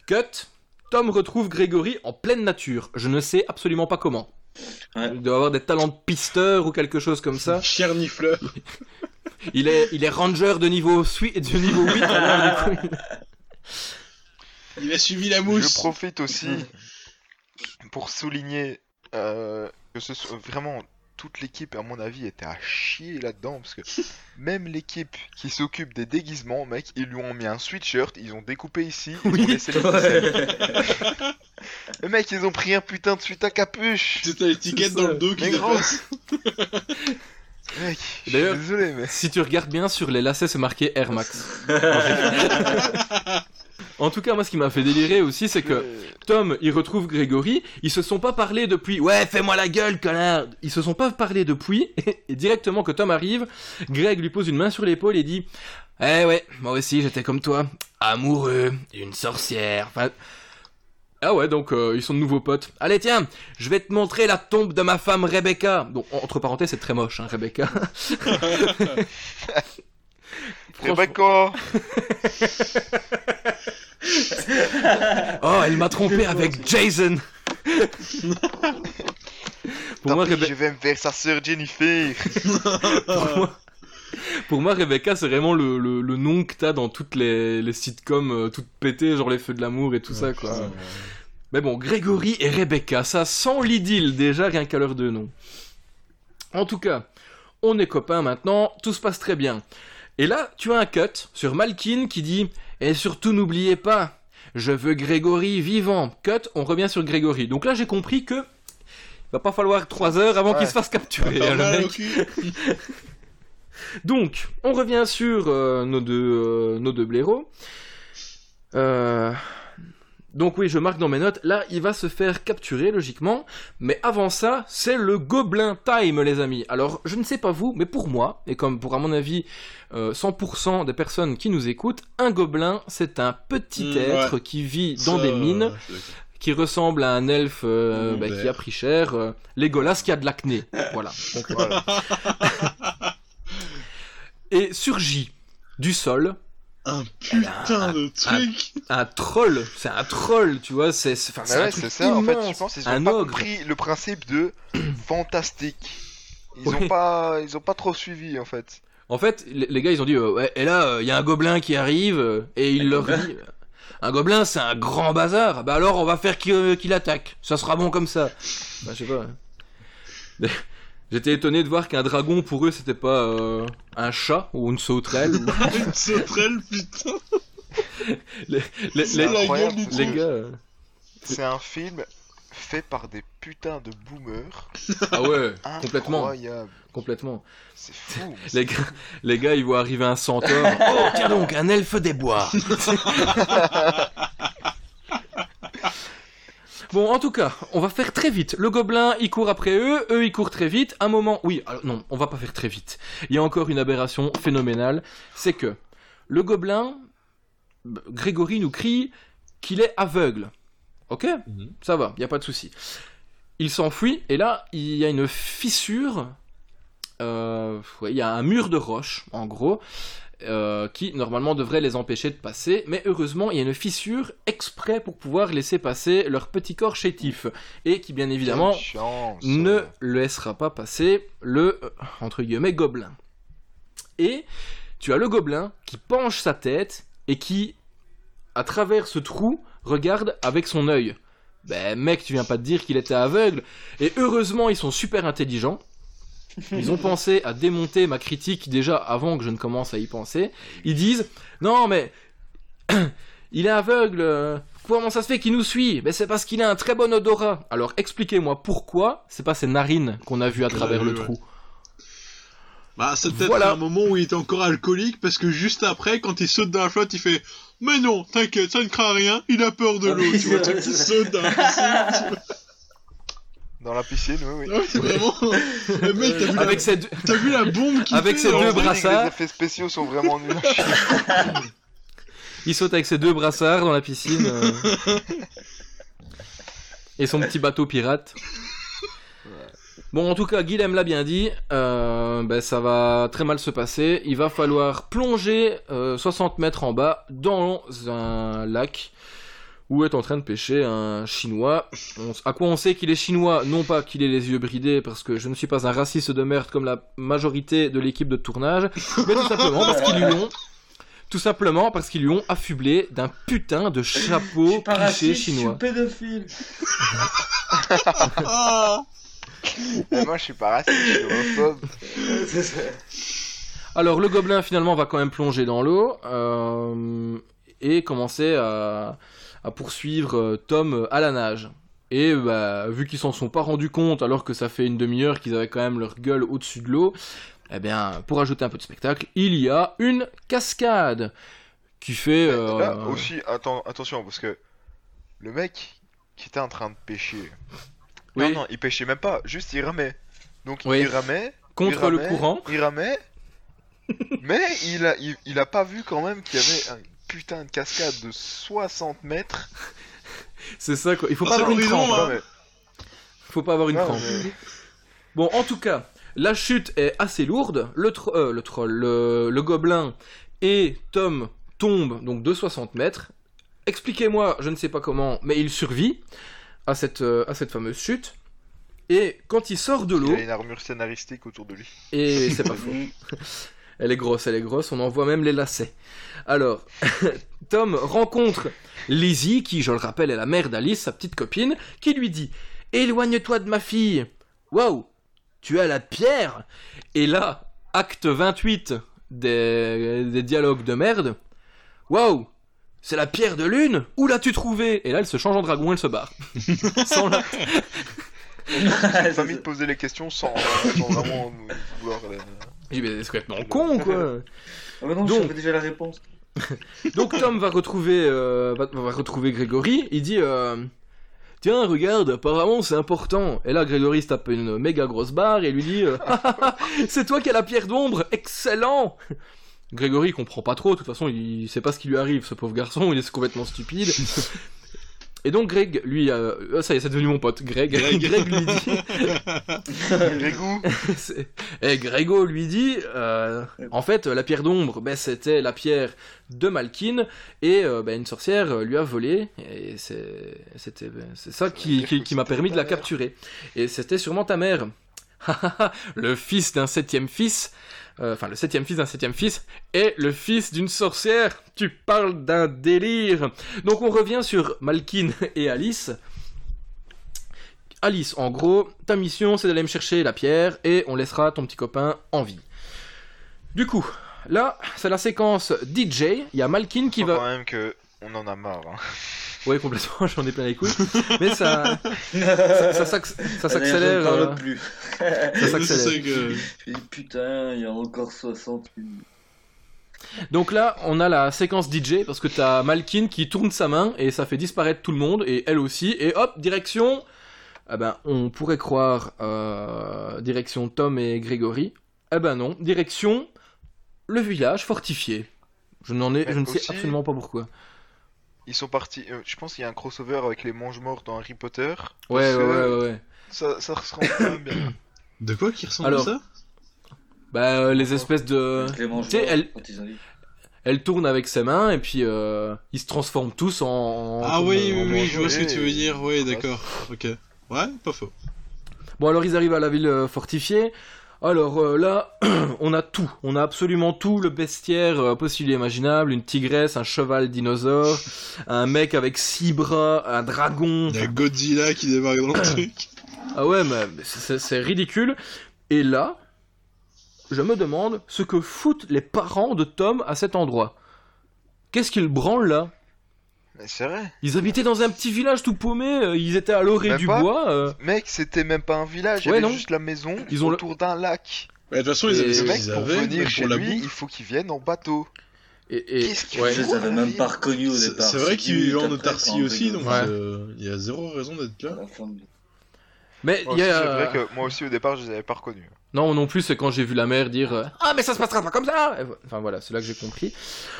Cut. Tom retrouve Grégory en pleine nature. Je ne sais absolument pas comment. Ouais. Il doit avoir des talents de pisteur ou quelque chose comme ça. Chernifleur. Il est, il est ranger de niveau, de niveau 8. alors, du coup, il- Il a suivi la je mousse. profite aussi pour souligner euh, que ce soit vraiment toute l'équipe, à mon avis, était à chier là-dedans parce que même l'équipe qui s'occupe des déguisements, mec, ils lui ont mis un sweatshirt, ils ont découpé ici, ils ont laissé. Le mec, ils ont pris un putain de suite à capuche. C'est l'étiquette C'est dans le dos qui dépasse. Mec, D'ailleurs- désolé, mais. Si tu regardes bien sur les lacets, c'est marqué Air Max. En tout cas, moi, ce qui m'a fait délirer aussi, c'est que Tom, il retrouve Grégory. Ils se sont pas parlé depuis. Ouais, fais-moi la gueule, connard. Ils se sont pas parlé depuis. Et directement que Tom arrive, Greg lui pose une main sur l'épaule et dit Eh ouais, moi aussi, j'étais comme toi, amoureux d'une sorcière. Enfin. Ah ouais, donc euh, ils sont de nouveaux potes. Allez, tiens, je vais te montrer la tombe de ma femme Rebecca. Donc, entre parenthèses, c'est très moche, hein, Rebecca. Rebecca Oh, elle m'a trompé avec Jason. Pour Tant moi, pis, Rebe- je vais me faire sa sœur Jennifer. pour moi- pour moi, Rebecca, c'est vraiment le, le, le nom que t'as dans toutes les, les sitcoms euh, toutes pétées, genre les feux de l'amour et tout ça, quoi. Mais bon, Grégory et Rebecca, ça sent l'idylle déjà, rien qu'à leurs deux noms. En tout cas, on est copains maintenant, tout se passe très bien. Et là, tu as un cut sur Malkin qui dit Et surtout n'oubliez pas, je veux Grégory vivant. Cut, on revient sur Grégory. Donc là, j'ai compris que il va pas falloir trois heures avant Ouais. qu'il se fasse capturer. Hein, le mal mec. Donc, on revient sur euh, nos deux, euh, nos deux blaireaux. Euh, Donc oui, je marque dans mes notes. Là, il va se faire capturer, logiquement. Mais avant ça, c'est le gobelin time, les amis. Alors, je ne sais pas vous, mais pour moi, et comme pour, à mon avis, euh, 100% des personnes qui nous écoutent, un gobelin, c'est un petit Mm, être ouais. qui vit dans Ça, des mines, qui ressemble à un elfe euh, Mmh, bah, qui a pris cher. Euh, Legolas qui a de l'acné. voilà. Donc, Voilà. Et surgit du sol Un putain un- de truc. un troll, c'est un troll, tu vois, c'est enfin, c'est un ouais, ça, en fait, je pense qu'ils un ont pas ogre. compris le principe de fantastique. Ils Ouais. ont pas, ils ont pas trop suivi en fait. En fait, les, gars, ils ont dit, euh, ouais, et là, il y a un gobelin qui arrive, euh, et il Un leur gobelin dit, euh, un gobelin, c'est un grand bazar, bah alors on va faire qu'il euh, qu'il attaque, ça sera bon comme ça. Bah, je sais pas. J'étais étonné de voir qu'un dragon, pour eux, c'était pas euh, un chat ou une sauterelle. ou- Une sauterelle, putain. les, les- C'est les- les gars... euh, C'est un film fait par des putains de boomers. Ah ouais, complètement, Incroyable. complètement. C'est fou. Les gars, les gars, ils voient arriver un centaure. Oh, tiens donc, un elfe des bois. Bon, en tout cas, on va faire très vite. Le gobelin, il court après eux, eux, ils courent très vite. Un moment, oui, alors, non, on va pas faire très vite. Il y a encore une aberration phénoménale, c'est que le gobelin, Grégory nous crie qu'il est aveugle. Ok? Mhm. Ça va, il y a pas de souci. Il s'enfuit et là, il y a une fissure euh, ouais, il y a un mur de roche, en gros, euh, qui normalement devrait les empêcher de passer, mais heureusement il y a une fissure exprès pour pouvoir laisser passer leur petit corps chétif, et qui bien évidemment ne laissera pas passer le, euh, entre guillemets, gobelin. Et tu as le gobelin qui penche sa tête et qui, à travers ce trou, regarde avec son œil. Ben mec, tu viens pas de dire qu'il était aveugle. Et heureusement, ils sont super intelligents. Ils ont pensé à démonter ma critique déjà avant que je ne commence à y penser. Ils disent non mais il est aveugle. euh, Comment ça se fait qu'il nous suit? Ben c'est parce qu'il a un très bon odorat. Alors expliquez-moi pourquoi c'est pas ses narines qu'on a vu à travers le Ouais, trou. Bah, c'est peut-être Voilà. un moment où il était encore alcoolique parce que juste après, quand il saute dans la flotte, il fait Mais non, t'inquiète, ça ne craint rien, il a peur de l'eau. tu vois, c'est le vrai, truc qui c'est saute dans la piscine. Dans la piscine, oui, oui. Ouais, c'est vraiment. Le mec, t'as vu, la... Avec ses deux, t'as vu la bombe qu'il Avec fait ses dans deux brassards. Les effets spéciaux sont vraiment nuls. il saute avec ses deux brassards dans la piscine. euh, Et son petit bateau pirate. Bon, en tout cas, Guilhem l'a bien dit, euh, ben, ça va très mal se passer. Il va falloir plonger euh, 60 mètres en bas dans un lac où est en train de pêcher un chinois. On- à quoi on sait qu'il est chinois? Non pas qu'il ait les yeux bridés, parce que je ne suis pas un raciste de merde comme la majorité de l'équipe de tournage, mais tout simplement parce qu'ils lui ont Tout simplement parce qu'ils lui ont affublé d'un putain de chapeau cliché raciste, je suis chinois. pédophile. Et moi, je suis pas raciste, je suis homophobe. Alors le gobelin finalement va quand même plonger dans l'eau euh, et commencer à, à poursuivre euh, Tom à la nage. Et bah, vu qu'ils s'en sont pas rendus compte alors que ça fait une demi-heure qu'ils avaient quand même leur gueule au-dessus de l'eau, eh bien pour ajouter un peu de spectacle, il y a une cascade qui fait... euh, Là aussi, attention, parce que le mec qui était en train de pêcher. Oui. Non, non, il pêchait même pas, juste il ramait. Donc Oui. il ramait. Contre il le courant. Il ramait. mais il a, il, il a pas vu quand même qu'il y avait un putain de cascade de 60 mètres. C'est ça quoi. Il faut Ah, pas avoir une crampe. hein. Mais- Faut pas avoir une crampe. mais- Bon, en tout cas, la chute est assez lourde. Le, tro- euh, le troll, le, le gobelin et Tom tombent donc de 60 mètres. Expliquez-moi, je ne sais pas comment, mais il survit à cette, euh, à cette fameuse chute. Et quand il sort de Il l'eau, a une armure scénaristique autour de lui. et c'est pas faux. Elle est grosse, elle est grosse, on en voit même les lacets. Alors, Tom rencontre Lizzie, qui, je le rappelle, est la mère d'Alice, sa petite copine, qui lui dit Éloigne-toi de ma fille Waouh Tu as la pierre Et là, acte 28 des, des dialogues de merde Waouh C'est la pierre de lune Où l'as-tu trouvé Et là, elle se change en dragon, elle se barre. Sans la- J'ai pas mis de poser les questions sans, sans vraiment vouloir. J'ai dit, mais c'est complètement con, quoi Ah bah non, Donc- je savais déjà la réponse. Donc Tom va retrouver, euh, va, va retrouver Grégory. Il dit euh, Tiens, regarde, apparemment c'est important. Et là, Grégory se tape une méga grosse barre et lui dit euh, C'est toi qui as la pierre d'ombre Excellent Grégory comprend pas trop, de toute façon, il sait pas ce qui lui arrive, ce pauvre garçon, il est complètement stupide. Et donc Greg, lui, euh, ah, ça y est, c'est devenu mon pote, Greg. Greg. Greg lui dit Grégou c'est- Et Grégo lui dit, euh, en fait, la pierre d'ombre, ben, c'était la pierre de Malkin, et euh, ben, une sorcière lui a volé, et c'est c'était- ben, c'est ça qui, qui- qui m'a permis de la capturer. Et c'était sûrement ta mère. le fils d'un septième fils, euh, enfin le septième fils d'un septième fils, est le fils d'une sorcière. Tu parles d'un délire. Donc on revient sur Malkin et Alice. Alice, en gros, ta mission c'est d'aller me chercher la pierre et on laissera ton petit copain en vie. Du coup, là, c'est la séquence DJ. Il y a Malkin qui Faut quand va. même que on en a marre. Hein. Oui, complètement, j'en ai plein les couilles. Mais ça. ça, ça s'acc- ça s'accélère. Je ne parle euh, plus. ça s'accélère. ça que... Je dis, putain, il y a encore 60 minutes. Donc là, on a la séquence DJ parce que t'as Malkin qui tourne sa main et ça fait disparaître tout le monde et elle aussi. Et hop, direction. Ah ben, on pourrait croire euh, direction Tom et Grégory. Eh ben non, direction le village fortifié. Je n'en ai, Mais je ne sais aussi- absolument pas pourquoi. Ils sont partis. euh, je pense qu'il y a un crossover avec les mange-morts dans Harry Potter. Ouais, ouais, ouais. Ça, ça même bien. De quoi qui ressemble Alors, à ça? Bah, euh, les espèces de. Les sais, morts, elle-. Elle tourne avec ses mains et puis euh, ils se transforment tous en. Ah comme, oui, en oui, oui, je vois ce que tu veux dire. Oui, d'accord. Ok. Ouais, pas faux. Bon, alors ils arrivent à la ville euh, fortifiée. Alors euh, là, on a tout. On a absolument tout le bestiaire euh, possible et imaginable. Une tigresse, un cheval dinosaure, un mec avec six bras, un dragon. Il y a Godzilla qui débarque dans le truc. Ah ouais, mais c'est- ridicule. Et là, je me demande ce que foutent les parents de Tom à cet endroit. Qu'est-ce qu'ils branlent là? Mais c'est vrai. Ils habitaient dans un petit village tout paumé, euh, ils étaient à l'orée Même du pas. bois. euh. Mec, c'était même pas un village, il y Ouais, avait non. juste la maison Ils ont le- autour d'un lac. Ouais, De toute façon, ils Et avaient ce Le mec, qu'ils pour avaient venir pour chez la lui, bouffe. il faut qu'il vienne en bateau. Et, et- Qu'est-ce qu'il ouais. Je les avais même pas reconnus au C'est départ. c'est vrai qu'ils Dix vivaient en autarcie aussi, donc Ouais. euh, il y a zéro raison d'être là. Mais Moi y a... C'est vrai que moi aussi au départ, je les avais pas reconnus. Non, non plus, c'est quand j'ai vu la mère dire euh, Ah, mais ça se passera pas comme ça Enfin voilà, c'est là que j'ai compris.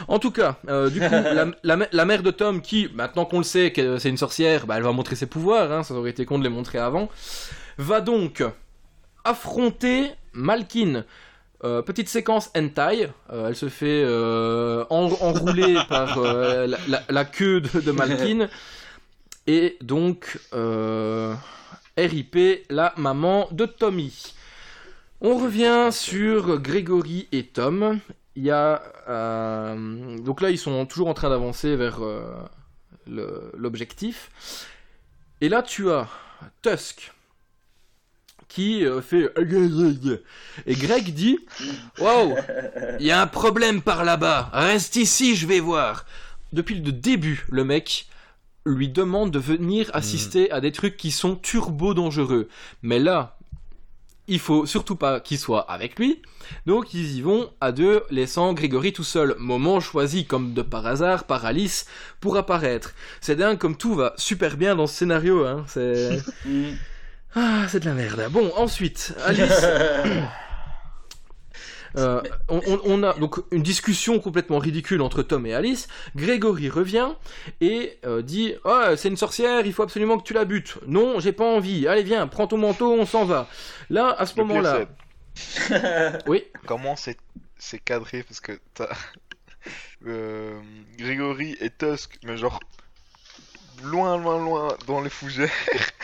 En tout cas, euh, du coup, la, la mè- la mère de Tom, qui, maintenant qu'on le sait que c'est une sorcière, bah, elle va montrer ses pouvoirs, hein, ça aurait été con de les montrer avant, va donc affronter Malkin. Euh, petite séquence hentai, euh, elle se fait euh, en- enrouler par euh, la, la- la queue de, de Malkin. Et donc, euh, RIP, la maman de Tommy. On revient sur Grégory et Tom. il y a euh, donc là ils sont toujours en train d'avancer vers euh, l'objectif. Et là tu as Tusk qui euh, fait et Greg dit Wow, il y a un problème par là-bas. Reste ici, je vais voir. Depuis le début, le mec lui demande de venir assister à des trucs qui sont turbo dangereux. Mais là, il faut surtout pas qu'il soit avec lui. Donc ils y vont à deux, laissant Grégory tout seul. Moment choisi comme de par hasard par Alice pour apparaître. C'est dingue comme tout va super bien dans ce scénario. Hein. C'est Mm. ah, c'est de la merde. Bon, ensuite, Alice. Euh, on, a donc une discussion complètement ridicule entre Tom et Alice. Grégory revient et euh, dit Ah, c'est une sorcière, il faut absolument que tu la butes. Non, j'ai pas envie. Allez, viens, prends ton manteau, on s'en va. Là, à ce moment-là. Oui. Comment c'est c'est cadré? Parce que t'as euh, Grégory et Tusk, mais genre loin, loin, loin dans les fougères,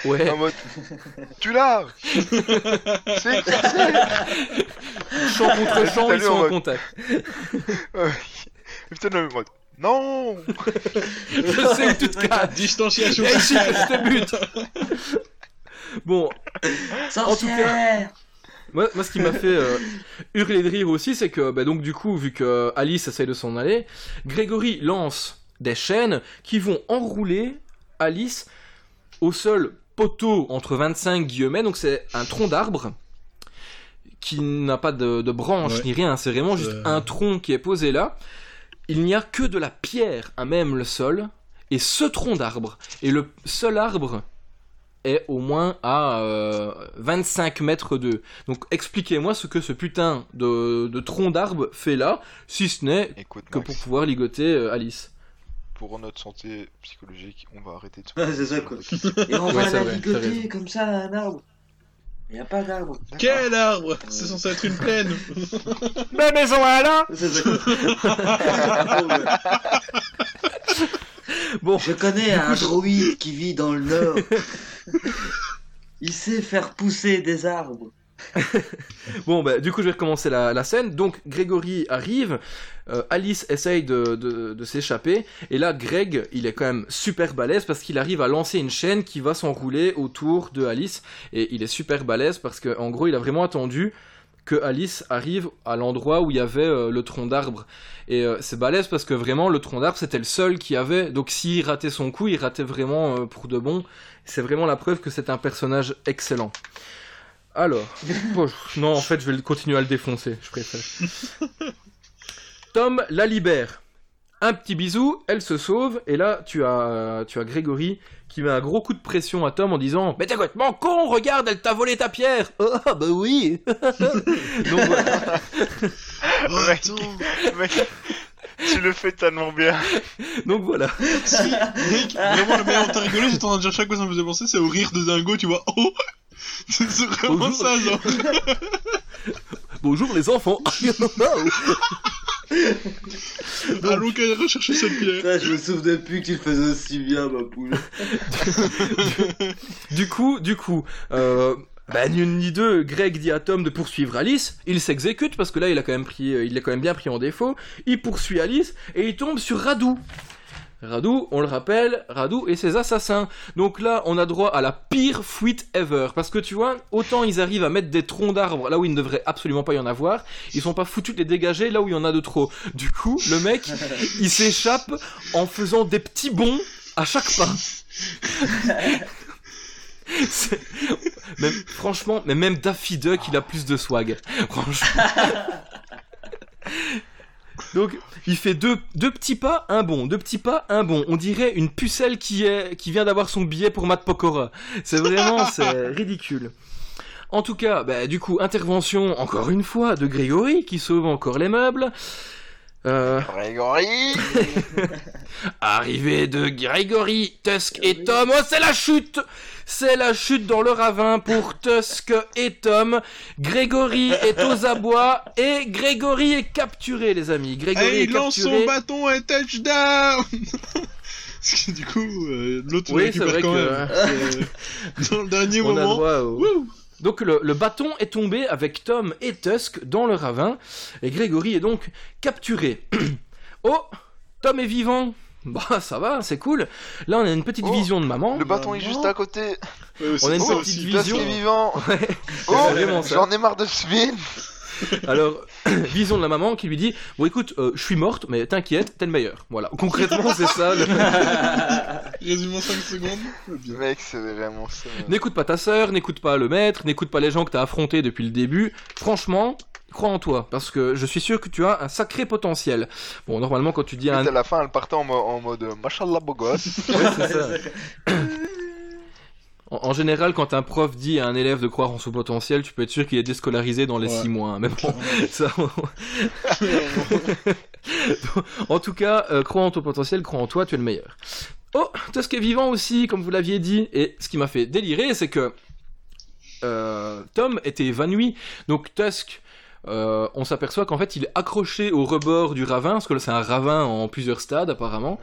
Ouais. en mode tu l'as, c'est sorcière. Champ contre champ, ils sont en en contact. Ouais. Et putain, le mode non. Je sais où tu te caches. Distanciation Viens ici sociale. que je te bute. Bon, en tout cas, moi, moi, ce qui m'a fait euh, hurler de rire aussi, c'est que, bah, donc, du coup, vu que Alice essaye de s'en aller, Grégory lance des chaînes qui vont enrouler Alice au seul poteau entre 25 guillemets, donc c'est un tronc d'arbre qui n'a pas de, de branche Ouais. ni rien, c'est vraiment juste Euh. un tronc qui est posé là. Il n'y a que de la pierre à même le sol, et ce tronc d'arbre, et le seul arbre est au moins à euh, 25 mètres de. Donc expliquez-moi ce que ce putain de, de tronc d'arbre fait là, si ce n'est que Max, pour pouvoir ligoter euh, Alice. Pour notre santé psychologique, on va arrêter de se c'est ça, quoi. Et on Ouais, va la ligoter comme ça à un arbre. Il n'y a pas d'arbre. Quel arbre C'est censé être une plaine. Ma maison à C'est ça. Bon, Je connais un droïde qui vit dans le nord. Il sait faire pousser des arbres. Bon, bah, du coup, je vais recommencer la, scène. Donc, Grégory arrive, euh, Alice essaye de, s'échapper, et là, Greg, il est quand même super balèze parce qu'il arrive à lancer une chaîne qui va s'enrouler autour de Alice, et il est super balèze parce que, en gros, il a vraiment attendu que Alice arrive à l'endroit où il y avait euh, le tronc d'arbre. Et euh, c'est balèze parce que vraiment, le tronc d'arbre, c'était le seul qui avait. Donc, s'il ratait son coup, il ratait vraiment pour de bon. C'est vraiment la preuve que c'est un personnage excellent. Alors, bon, non, en fait, je vais continuer à le défoncer, je préfère. Tom la libère. Un petit bisou, elle se sauve, et là, tu as, tu as Grégory qui met un gros coup de pression à Tom en disant Mais t'es complètement con, regarde, elle t'a volé ta pierre Ah, bah oui Donc voilà. Oh, Mec. tu le fais tellement bien. Donc voilà. Si, mec, vraiment, le meilleur, t'as rigolé, j'étais en train de dire chaque fois que ça me faisait penser, c'est au rire de Dingo, tu vois. Oh C'est vraiment Bonjour. ça, genre. Bonjour les enfants Allons qu'à rechercher cette pierre. Je me souvenais plus que tu le faisais aussi bien, ma poule. Du coup, du coup, euh, bah, ni une ni deux, Greg dit à Tom de poursuivre Alice. Il s'exécute parce que là, il a quand même pris, euh, il est quand même bien pris en défaut. Il poursuit Alice et il tombe sur Radou. Radou, on le rappelle, Radou et ses assassins. Donc là, on a droit à la pire fuite ever. Parce que tu vois, autant ils arrivent à mettre des troncs d'arbres là où il ne devrait absolument pas y en avoir, ils sont pas foutus de les dégager là où il y en a de trop. Du coup, le mec, il s'échappe en faisant des petits bonds à chaque pas. Même, franchement, mais même Daffy Duck, il a plus de swag. Franchement. Donc, il fait deux, deux petits pas, un bon, deux petits pas, un bon. On dirait une pucelle qui, est, qui vient d'avoir son billet pour Matt Pokora. C'est vraiment, c'est ridicule. En tout cas, bah, du coup, intervention, encore une fois, de Grégory, qui sauve encore les meubles. Euh, Grégory Arrivée de Grégory, Tusk et Tom. Oh, c'est la chute C'est la chute dans le ravin pour Tusk et Tom. Grégory est aux abois et Grégory est capturé, les amis. Grégory Et est il lance son bâton et touchdown Parce que du coup, euh, l'autre Oui, récupère vrai quand que- même. Euh, Dans le dernier On a moment. droit au... Donc le, le bâton est tombé avec Tom et Tusk dans le ravin, et Grégory est donc capturé. oh, Tom est vivant. Bah ça va, c'est cool. Là on a une petite Oh, vision de maman. Le bâton est juste à côté. Ouais, On a une ça petite vision. Tusk est vivant. Ouais, Oh, j'en ai marre de ce film. Alors, vision de la maman qui lui dit Bon, écoute, euh, je suis morte, mais t'inquiète, t'es le meilleur. Voilà, concrètement, c'est ça. le- Résumé en 5 secondes. Mec, c'est vraiment ça. n'écoute pas ta sœur, n'écoute pas le maître, n'écoute pas les gens que t'as affrontés depuis le début. Franchement, crois en toi, parce que je suis sûr que tu as un sacré potentiel. Bon, normalement, quand tu dis un. à la fin, elle partait en, mo- en mode Machallah beau gosse. Ouais, c'est ça. En, général, quand un prof dit à un élève de croire en son potentiel, tu peux être sûr qu'il est déscolarisé dans les Ouais. 6 mois. hein. Mais bon, ça. en tout cas, euh, crois en ton potentiel, crois en toi, tu es le meilleur. Oh, Tusk est vivant aussi, comme vous l'aviez dit. Et ce qui m'a fait délirer, c'est que euh, Tom était évanoui. Donc Tusk, euh, on s'aperçoit qu'en fait, il est accroché au rebord du ravin, parce que là, c'est un ravin en plusieurs stades, apparemment.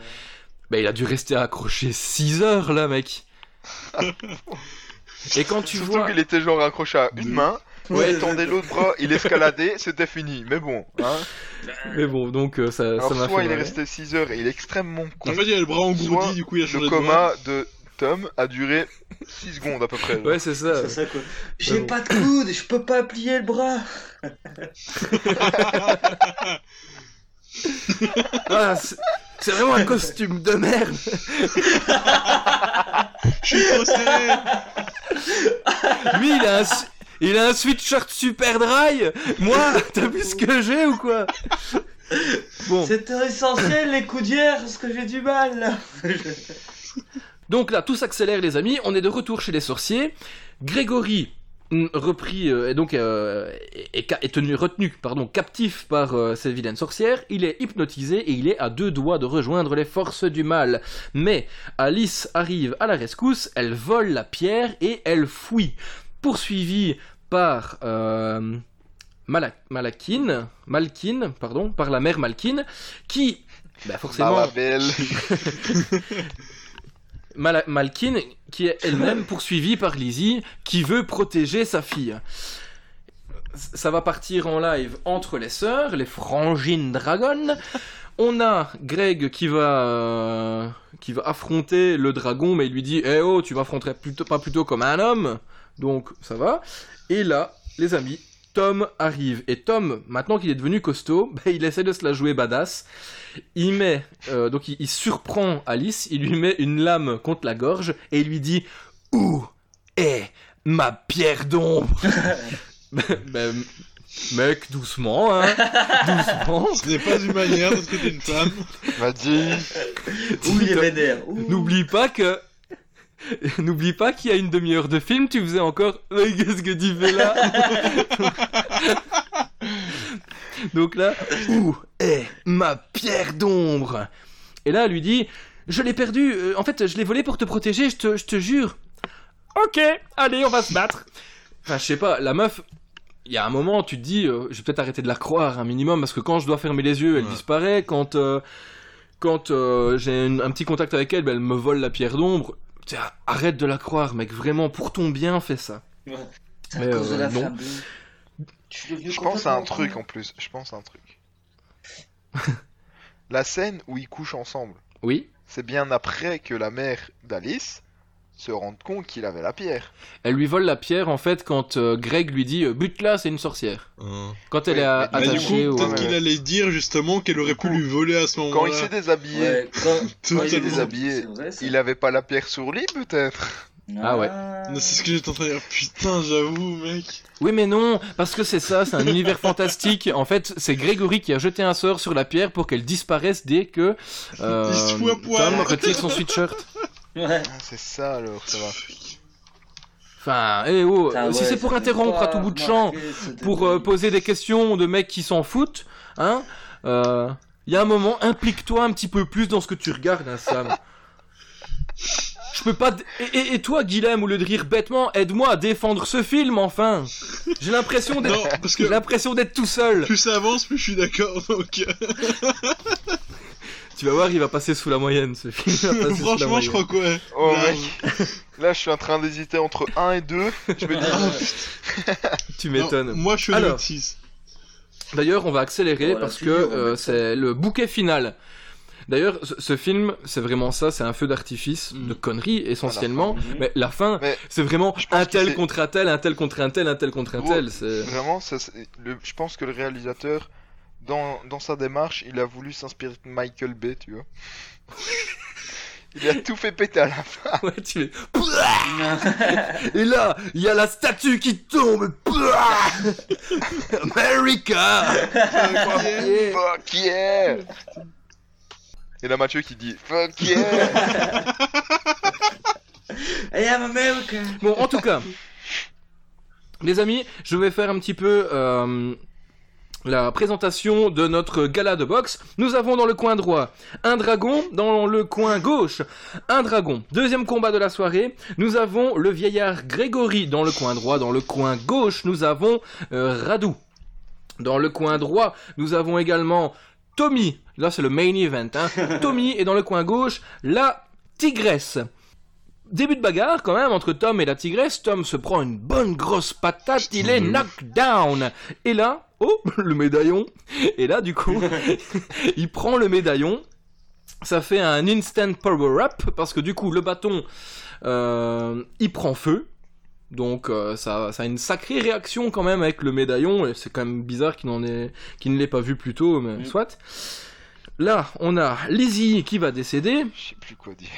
Bah, il a dû rester accroché 6 heures, là, mec. Et quand tu Surtout vois... qu'il était genre accroché à une main. Ouais, il tendait l'autre bras, il escaladait, c'était fini. Mais bon, hein. Mais bon, donc euh, ça Alors m'a soit fait il est marrer. resté 6 heures et il est extrêmement con. En fait, il a le bras engourdi, Soit du coup, il a changé Le de bras. coma de Tom a duré 6 secondes à peu près. Ouais, c'est ça. C'est ça quoi. J'ai pas de coude, je peux pas plier le bras. Ah, c'est c'est vraiment un costume de merde. Je suis trop serré. Lui, il a un, il a un sweatshirt super dry. Moi, t'as vu ce que j'ai ou quoi? Bon, C'était essentiel les coudières parce que j'ai du mal là. donc là, tout s'accélère, les amis. On est de retour chez les sorciers. Grégory, repris, euh, et donc euh, est, tenu, retenu, pardon, captif par euh, ces vilaines sorcières. Il est hypnotisé et il est à deux doigts de rejoindre les forces du mal. Mais Alice arrive à la rescousse. Elle vole la pierre et elle fuit, poursuivie par euh, Mala- Malakine, Malkine, pardon, par la mère Malkine, qui, bah forcément, Ah Malkine, qui est elle-même poursuivie par Lizzie, qui veut protéger sa fille. Ça va partir en live entre les sœurs, les frangines dragon. On a Greg qui va euh, qui va affronter le dragon, mais il lui dit "Eh oh, tu m'affronterais plutôt pas plutôt comme un homme." Donc ça va. Et là, les amis, Tom arrive et Tom, maintenant qu'il est devenu costaud, bah, il essaie de se la jouer badass. Il met euh, donc il, il surprend Alice, il lui met une lame contre la gorge et il lui dit "Où est ma pierre d'ombre Ben, Mec, doucement, hein Doucement Ce n'est pas une manière de traiter une femme. Ouh, il est. Ouh. N'oublie pas que. N'oublie pas qu'il y a une demi-heure de film, tu faisais encore. Qu'est-ce que tu fais là Donc là, où est ma pierre d'ombre? Et là, elle lui dit Je l'ai perdu, euh, en fait, je l'ai volé pour te protéger, je te, je te jure. Ok, allez, on va se battre. Enfin, je sais pas, la meuf. Il y a un moment, tu te dis, euh, je vais peut-être arrêter de la croire un minimum, parce que quand je dois fermer les yeux, elle Ouais. disparaît. Quand, euh, quand euh, j'ai un petit contact avec elle, ben, elle me vole la pierre d'ombre. Arrête de la croire, mec, vraiment, pour ton bien, fais ça. À de la non. Je pense à un truc en plus. Je pense à un truc. La scène où ils couchent ensemble, Oui c'est bien après que la mère d'Alice se rende compte qu'il avait la pierre. Elle lui vole la pierre, en fait, quand euh, Greg lui dit euh, Bute-la, c'est une sorcière. Hein. Quand elle Oui, est mais attachée coup, au. peut-être qu'il allait dire justement qu'elle aurait pu lui voler à ce Quand il moment-là. s'est déshabillé, Ouais, quand, quand il est Totalement. déshabillé, vrai, il avait pas la pierre sur lui peut-être Ah ouais. Non, C'est ce que j'étais en train de dire. Putain, j'avoue, mec. Oui, mais non, parce que c'est ça, c'est un univers fantastique. En fait, c'est Grégory qui a jeté un sort sur la pierre pour qu'elle disparaisse dès que euh, Il se fout à poil. Tom retire son sweatshirt. Ouais. Ah, C'est ça alors, ça va. Enfin, eh oh, Putain, si ouais, c'est pour interrompre à tout bout de champ, pour euh, poser des questions de mecs qui s'en foutent, hein, euh, il y a un moment, implique-toi un petit peu plus dans ce que tu regardes, hein, Sam. Je peux pas. Et, et- et toi, Guilhem, au lieu de rire bêtement, aide-moi à défendre ce film, enfin. J'ai l'impression d'être. Non, parce que J'ai l'impression d'être tout seul. plus ça avance, plus je suis d'accord. Donc, euh, Tu vas voir, il va passer sous la moyenne ce film. Franchement, je crois que ouais. Oh Là, mec, là je suis en train d'hésiter entre 1 et 2. Je me dis, Tu m'étonnes. moi, je suis Alors. le 6. D'ailleurs, on va accélérer Voilà, parce que euh, c'est le bouquet final. D'ailleurs, ce, ce film, c'est vraiment ça, c'est un feu d'artifice Mm. de conneries essentiellement. fin. mais la fin, c'est vraiment un tel contre un tel, un tel contre un tel, un tel contre un tel. Vraiment, ça, c'est- le- je pense que le réalisateur, dans, dans sa démarche, il a voulu s'inspirer de Michael Bay, tu vois. Il a tout fait péter à la fin. ouais, tu es- Et là, il y a la statue qui tombe. America. Yeah. Fuck yeah Et là Mathieu qui dit Fuck yeah I am America. Bon, en tout cas, les amis, je vais faire un petit peu euh, la présentation de notre gala de boxe. Nous avons dans le coin droit un dragon, dans le coin gauche un dragon. Deuxième combat de la soirée, nous avons le vieillard Grégory dans le coin droit. Dans le coin gauche, nous avons euh, Radou. Dans le coin droit, nous avons également Tommy. Là, c'est le main event. Hein. Tommy et dans le coin gauche, la tigresse. Début de bagarre quand même entre Tom et la tigresse. Tom se prend une bonne grosse patate, il est knockdown. Et là, oh, le médaillon. Et là, du coup, il prend le médaillon. Ça fait un instant power-up parce que du coup, le bâton, euh, il prend feu. Donc euh, ça, ça a une sacrée réaction quand même avec le médaillon. Et c'est quand même bizarre qu'il n'en ait, qu'il ne l'ait pas vu plus tôt, mais soit. Là, on a Lizzie qui va décéder. Je sais plus quoi dire.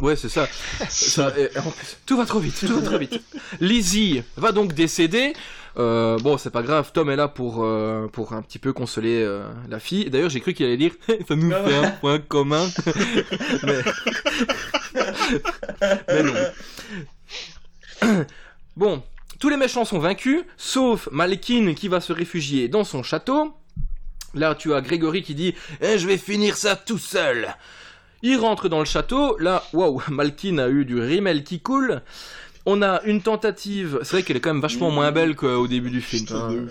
Ouais, c'est ça. ça et en plus, tout va trop vite, tout va trop vite. Lizzie va donc décéder. Euh, bon, c'est pas grave, Tom est là pour, euh, pour un petit peu consoler euh, la fille. D'ailleurs, j'ai cru qu'il allait dire ça nous fait un point commun. mais... mais non. bon, tous les méchants sont vaincus, sauf Malkin qui va se réfugier dans son château. Là, tu as Grégory qui dit Eh, Je vais finir ça tout seul. Il rentre dans le château. Là, waouh, Malkin a eu du rimel qui coule. On a une tentative. C'est vrai qu'elle est quand même vachement moins belle qu'au début du film.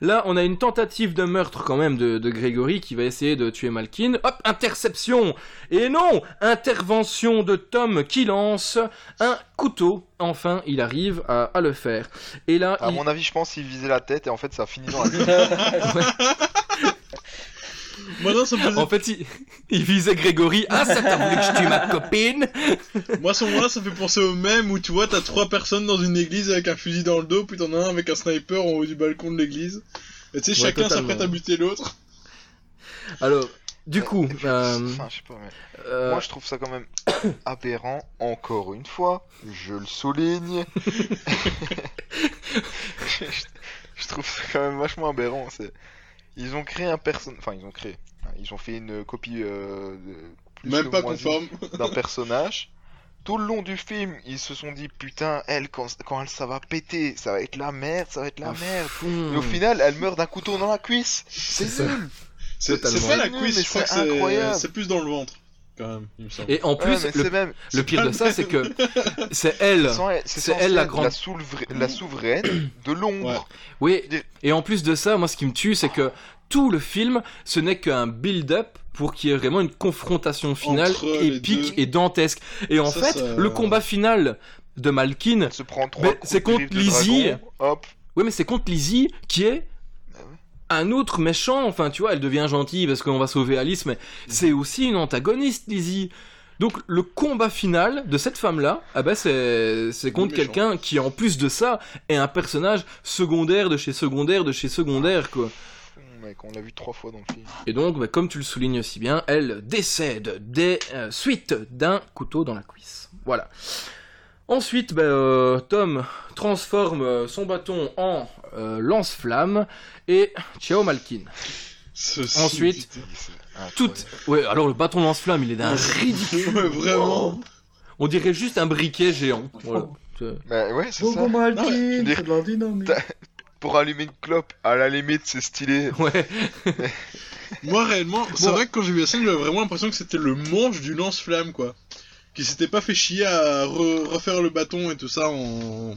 Là, on a une tentative de meurtre quand même de, de Grégory qui va essayer de tuer Malkin. Hop, interception Et non Intervention de Tom qui lance un couteau. Enfin, il arrive à, à le faire. Et là, À il... mon avis, je pense qu'il visait la tête et en fait ça a fini dans la tête. Moi, non, ça me faisait- en fait, il... il visait Grégory. Ah, ça t'a voulu que je tue ma copine? Moi, à ce moment-là, ça fait penser au même où tu vois, t'as trois personnes dans une église avec un fusil dans le dos, puis t'en as un avec un sniper en haut du balcon de l'église. Et tu sais, Ouais, chacun s'apprête à buter l'autre. Alors, du coup... euh, Enfin, je sais pas, mais... euh, Moi je trouve ça quand même aberrant, encore une fois, je le souligne. je, je trouve ça quand même vachement aberrant. C'est... Ils ont créé un personnage. Enfin, ils ont créé. Ils ont fait une copie euh, de- plus Même que pas moisie conforme. d'un personnage. Tout le long du film, ils se sont dit putain, elle, quand, quand elle, ça va péter, ça va être la merde, ça va être la à merde. Et au final, elle meurt d'un couteau dans la cuisse. C'est ça. nul. C'est pas la cuisse, mais je crois que c'est c'est incroyable. c'est plus dans le ventre. Quand même, il me semble. Et en plus, le, même. pire de ça, c'est que c'est elle. C'est elle, la grande- La, souvera- la souveraine de l'ombre. Ouais. Oui, et en plus de ça, moi ce qui me tue, c'est que tout le film, ce n'est qu'un build-up pour qu'il y ait vraiment une confrontation finale Entre épique et dantesque. Et en Ça, fait, ça- le combat final de Malkin, c'est contre Lizzie. Hop. oui mais c'est contre Lizzie qui est. un autre méchant, enfin tu vois, elle devient gentille parce qu'on va sauver Alice, mais c'est aussi une antagoniste Lizzie. Donc le combat final de cette femme-là, ah bah c'est c'est contre quelqu'un qui en plus de ça est un personnage secondaire de chez secondaire de chez secondaire quoi. Hum, Mec, on l'a vu trois fois dans le film. Et donc, bah, comme tu le soulignes si bien, elle décède des euh, suites d'un couteau dans la cuisse. Voilà. Ensuite, bah, euh, Tom transforme euh, son bâton en euh, lance-flamme et ciao Malkin. Ceci, Ensuite, Tout... Ouais, alors le bâton lance-flamme, il est d'un ridicule. Ouais, vraiment. On dirait juste un briquet géant. Voilà. C'est- Bah ouais, c'est ça. Non, Malkin, dire- Pour allumer une clope, à la limite, c'est stylé. Ouais. Moi, réellement, c'est Bon. vrai que quand j'ai vu la scène, j'avais vraiment l'impression que c'était le manche du lance-flamme, quoi. Qui s'était pas fait chier à re- refaire le bâton et tout ça en.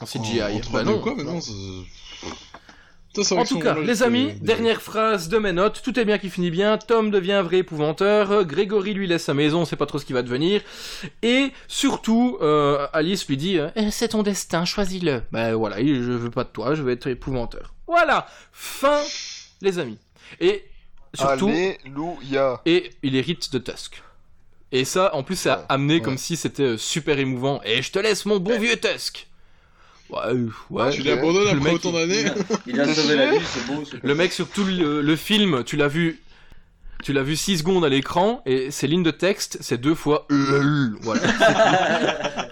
En CGI. En, en bah 3D non. ou quoi, mais non, Ça, En tout cas, les amis, dernière phrase de mes notes. Tout est bien qui finit bien. Tom devient un vrai épouvanteur. Grégory lui laisse sa maison, on sait pas trop ce qui va devenir. Et surtout, euh, Alice lui dit euh, Eh, C'est ton destin, choisis-le. Ben voilà, je veux pas de toi, je veux être épouvanteur. Voilà, fin, les amis. Et surtout, Alléluia. et il hérite de Tusk. Et ça, en plus, ça a amené comme si c'était euh, super émouvant. Et je te laisse mon bon vieux Tusk. Ouais, euh, ouais. Tu l'abandonnes Le après mec, autant d'années Il a sauvé la vie, c'est beau. le mec sur tout le, le film, tu l'as vu, tu l'as vu 6 secondes à l'écran et ses lignes de texte, c'est deux fois LOL. Voilà.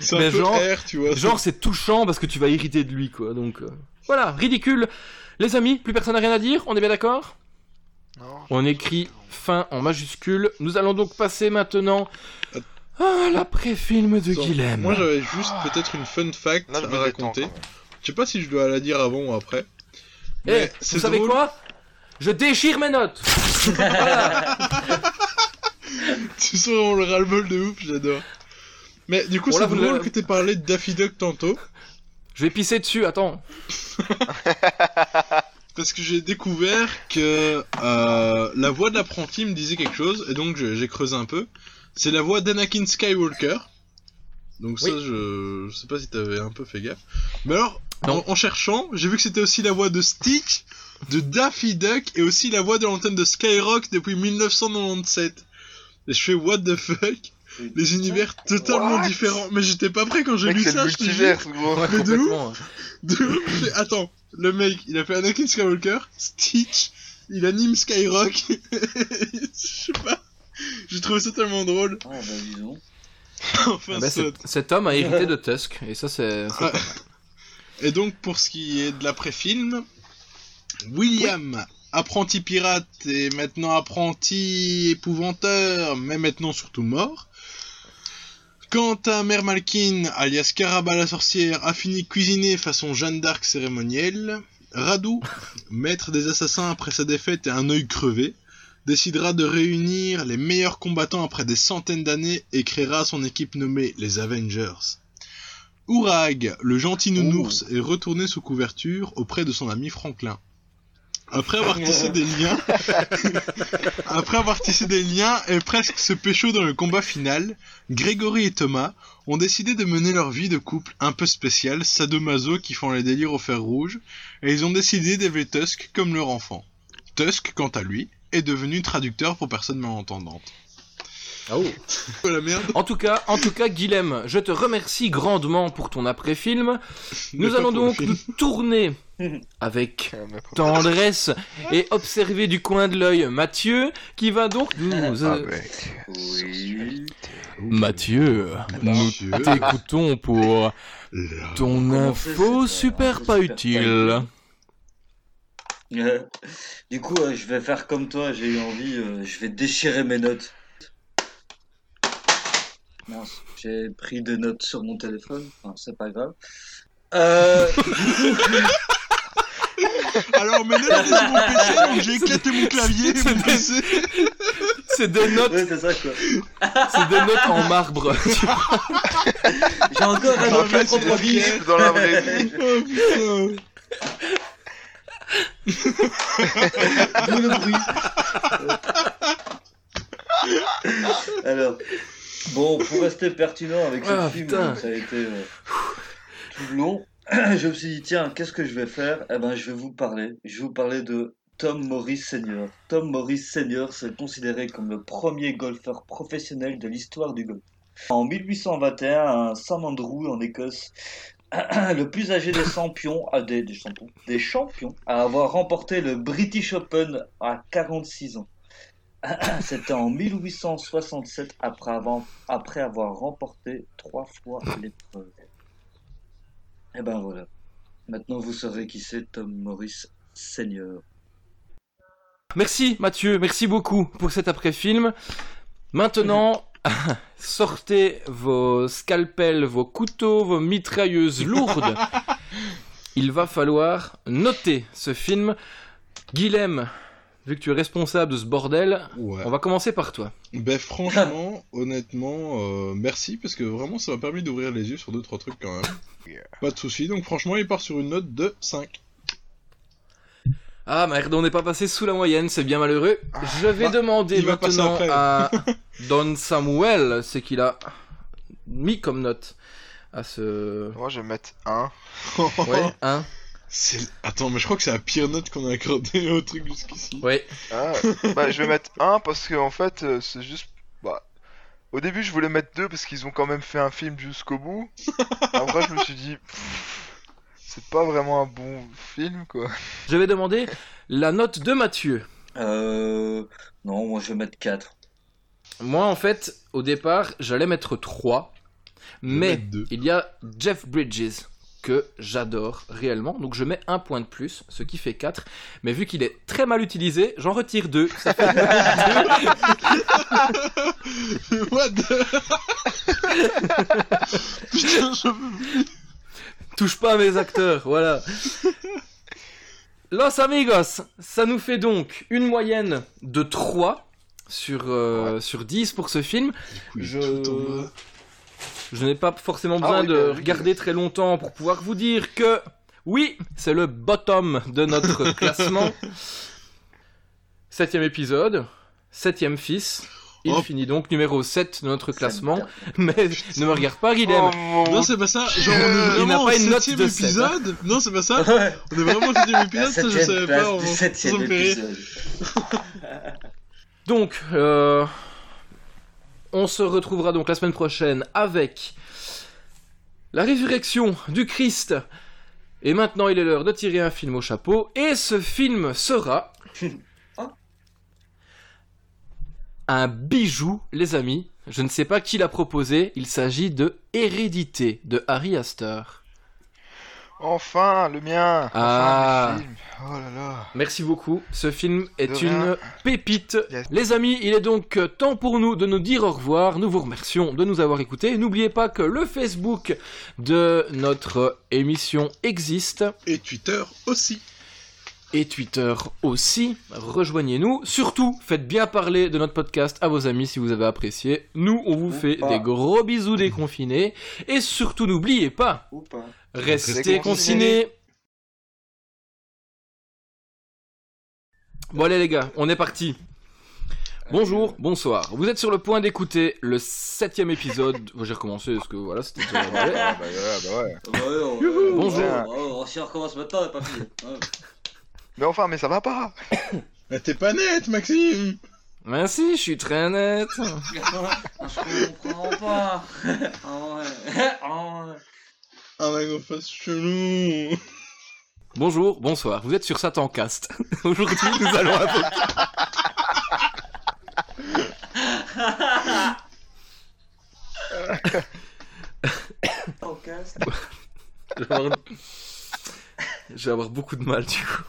C'est un Mais peu genre, R, tu vois. genre c'est touchant parce que tu vas hériter de lui quoi. Donc euh, voilà, ridicule. Les amis, plus personne n'a rien à dire. On est bien d'accord? On écrit fin en majuscule. Nous allons donc passer maintenant à l'après-film de Guilhem. Moi j'avais juste peut-être une fun fact Là, à raconter. Je sais pas si je dois la dire avant ou après. Eh, Mais vous c'est savez drôle. quoi? Je déchire mes notes. Tu sens vraiment le ras-le-bol de ouf, j'adore. Mais du coup, Bon, c'est vous drôle le- que t'aies parlé de Daffy Duck tantôt. Je vais pisser dessus. Attends. Parce que j'ai découvert que euh, la voix de l'apprenti me disait quelque chose, et donc j'ai creusé un peu. C'est la voix d'Anakin Skywalker. Donc ça, Oui. je... je sais pas si t'avais un peu fait gaffe. Mais alors, en, cherchant, j'ai vu que c'était aussi la voix de Stitch, de Daffy Duck, et aussi la voix de l'antenne de Skyrock depuis 1997. Et je fais what the fuck? Les univers totalement What? différents. Mais j'étais pas prêt quand j'ai lu c'est le ça, jure. multivers, gros. Ouais, Mais de ouf. De ouf, Attends, le mec, il a fait Anakin Skywalker, Stitch, il anime Skyrock. Je sais pas. J'ai trouvé ça tellement drôle. Ah bah disons. enfin, Ah bah, cet, cet homme a hérité de Tusk, et ça c'est... Et donc, pour ce qui est de l'après-film, William, apprenti pirate et maintenant apprenti épouvanteur, mais maintenant surtout mort. Quant à Mère Malkin, alias Caraba la sorcière, a fini de cuisiner façon Jeanne d'Arc cérémonielle. Radou, maître des assassins après sa défaite et un œil crevé, décidera de réunir les meilleurs combattants après des centaines d'années et créera son équipe nommée les Avengers. Ourag, le gentil nounours, est retourné sous couverture auprès de son ami Franklin. Après avoir tissé des liens, après avoir tissé des liens et presque se pécho dans le combat final, Grégory et Thomas ont décidé de mener leur vie de couple un peu spécial, sadomaso qui font les délires au fer rouge, et ils ont décidé d'élever Tusk comme leur enfant. Tusk, quant à lui, est devenu traducteur pour personnes malentendantes. Oh. la merde. En tout cas, en tout cas, Guilhem, je te remercie grandement pour ton après-film. Nous allons donc nous tourner avec tendresse et observer du coin de l'œil Mathieu, qui va donc nous... euh, Oui. Mathieu, nous Mathieu. t'écoutons pour ton info super pas super pas utile. Euh, du coup, euh, je vais faire comme toi, j'ai eu envie, euh, je vais déchirer mes notes. Mince, j'ai pris des notes sur mon téléphone, enfin, c'est pas grave. Euh, Alors, sur mon PC, donc j'ai éclaté mon clavier et mon PC. C'est des notes, ouais, c'est ça quoi. c'est des notes en marbre. J'ai encore un En autre fait, contre ce dans la vraie vie. Oh le bruit. Alors, bon, pour rester pertinent avec ce Ah, film, putain. ça a été euh, tout long, je me suis dit, tiens, qu'est-ce que je vais faire? Eh ben, je vais vous parler. Je vais vous parler de Tom Morris Senior. Tom Morris Senior, c'est considéré comme le premier golfeur professionnel de l'histoire du golf. En 1821, à St Andrew, en Écosse, le plus âgé des champions, ah, des, des champions, des champions, à avoir remporté le British Open à 46 ans. C'était en 1867 après avoir, après avoir remporté trois fois l'épreuve. Et ben voilà. Maintenant vous saurez qui c'est Tom Morris Senior. Merci Mathieu, merci beaucoup pour cet après-film. Maintenant, sortez vos scalpels, vos couteaux, vos mitrailleuses lourdes. Il va falloir noter ce film. Guilhem, vu que tu es responsable de ce bordel, Ouais. on va commencer par toi. Ben franchement, honnêtement, euh, merci parce que vraiment ça m'a permis d'ouvrir les yeux sur deux trois trucs quand même. Pas de soucis, donc franchement il part sur une note de 5. Ah merde, on n'est pas passé sous la moyenne, c'est bien malheureux. Je vais bah, demander maintenant à Don Samuel, c'est qu'il a mis comme note à ce... Moi, je vais mettre 1. Ouais, hein C'est- Attends, mais je crois que c'est la pire note qu'on a accordée au truc jusqu'ici. Ouais. Ah, bah, je vais mettre 1 parce que en fait, euh, c'est juste. Bah, au début, je voulais mettre 2 parce qu'ils ont quand même fait un film jusqu'au bout. Après, je me suis dit, c'est pas vraiment un bon film quoi. Je vais demander la note de Mathieu. Euh... Non, moi je vais mettre 4. Moi, en fait, au départ, j'allais mettre 3. Mais il y a Jeff Bridges que j'adore réellement. Donc je mets un point de plus, ce qui fait 4. Mais vu qu'il est très mal utilisé, j'en retire 2. Ça fait What the... Putain, je veux... Touche pas à mes acteurs, voilà. Los amigos, ça nous fait donc une moyenne de 3 sur, euh, sur 10 pour ce film. Je, je n'ai pas forcément besoin Ah oui, de bah oui. regarder très longtemps pour pouvoir vous dire que oui, c'est le bottom de notre classement. Septième épisode, septième fils. Il Oh. finit donc numéro 7 de notre classement. Mais ne me regarde pas, Guilhem. Oh, Non, c'est pas ça. Genre, on est Il n'a vraiment pas au une note septième de hein. épisode. Non, c'est pas ça. On est vraiment au septième épisode, ça je Septième savais pas. on- épisode. Donc, euh, on se retrouvera donc la semaine prochaine avec la résurrection du Christ. Et maintenant, il est l'heure de tirer un film au chapeau. Et ce film sera un bijou, les amis. Je ne sais pas qui l'a proposé. Il s'agit de Hérédité de Harry Astor. Enfin, le mien. Enfin, Ah. le film. Oh là là. Merci beaucoup. Ce film est De une rien. pépite. Yes. Les amis, il est donc temps pour nous de nous dire au revoir. Nous vous remercions de nous avoir écoutés. N'oubliez pas que le Facebook de notre émission existe Et Twitter aussi. et Twitter aussi. Rejoignez-nous. Surtout, faites bien parler de notre podcast à vos amis si vous avez apprécié. Nous, on vous Ou fait pas. des gros bisous déconfinés. Et surtout, n'oubliez pas, Ou pas. Restez confinés. Bon allez les gars, on est parti. Bonjour, bonsoir. Vous êtes sur le point d'écouter le septième épisode. J'ai recommencé parce que voilà, c'était déjà Ah bah ouais, bah ouais. Ouais, ouais, Bonjour. si on recommence maintenant, on n'est pas fini. Ouais. Mais enfin, mais ça va pas. Mais t'es pas net, Maxime. Merci, je suis très net. Je comprends pas. Ah ouais. Ah ouais. Ah, ma grosse face chelou. Bonjour, bonsoir. Vous êtes sur Satancast. Aujourd'hui, nous allons. Podcast. Je vais avoir- je vais avoir beaucoup de mal du coup.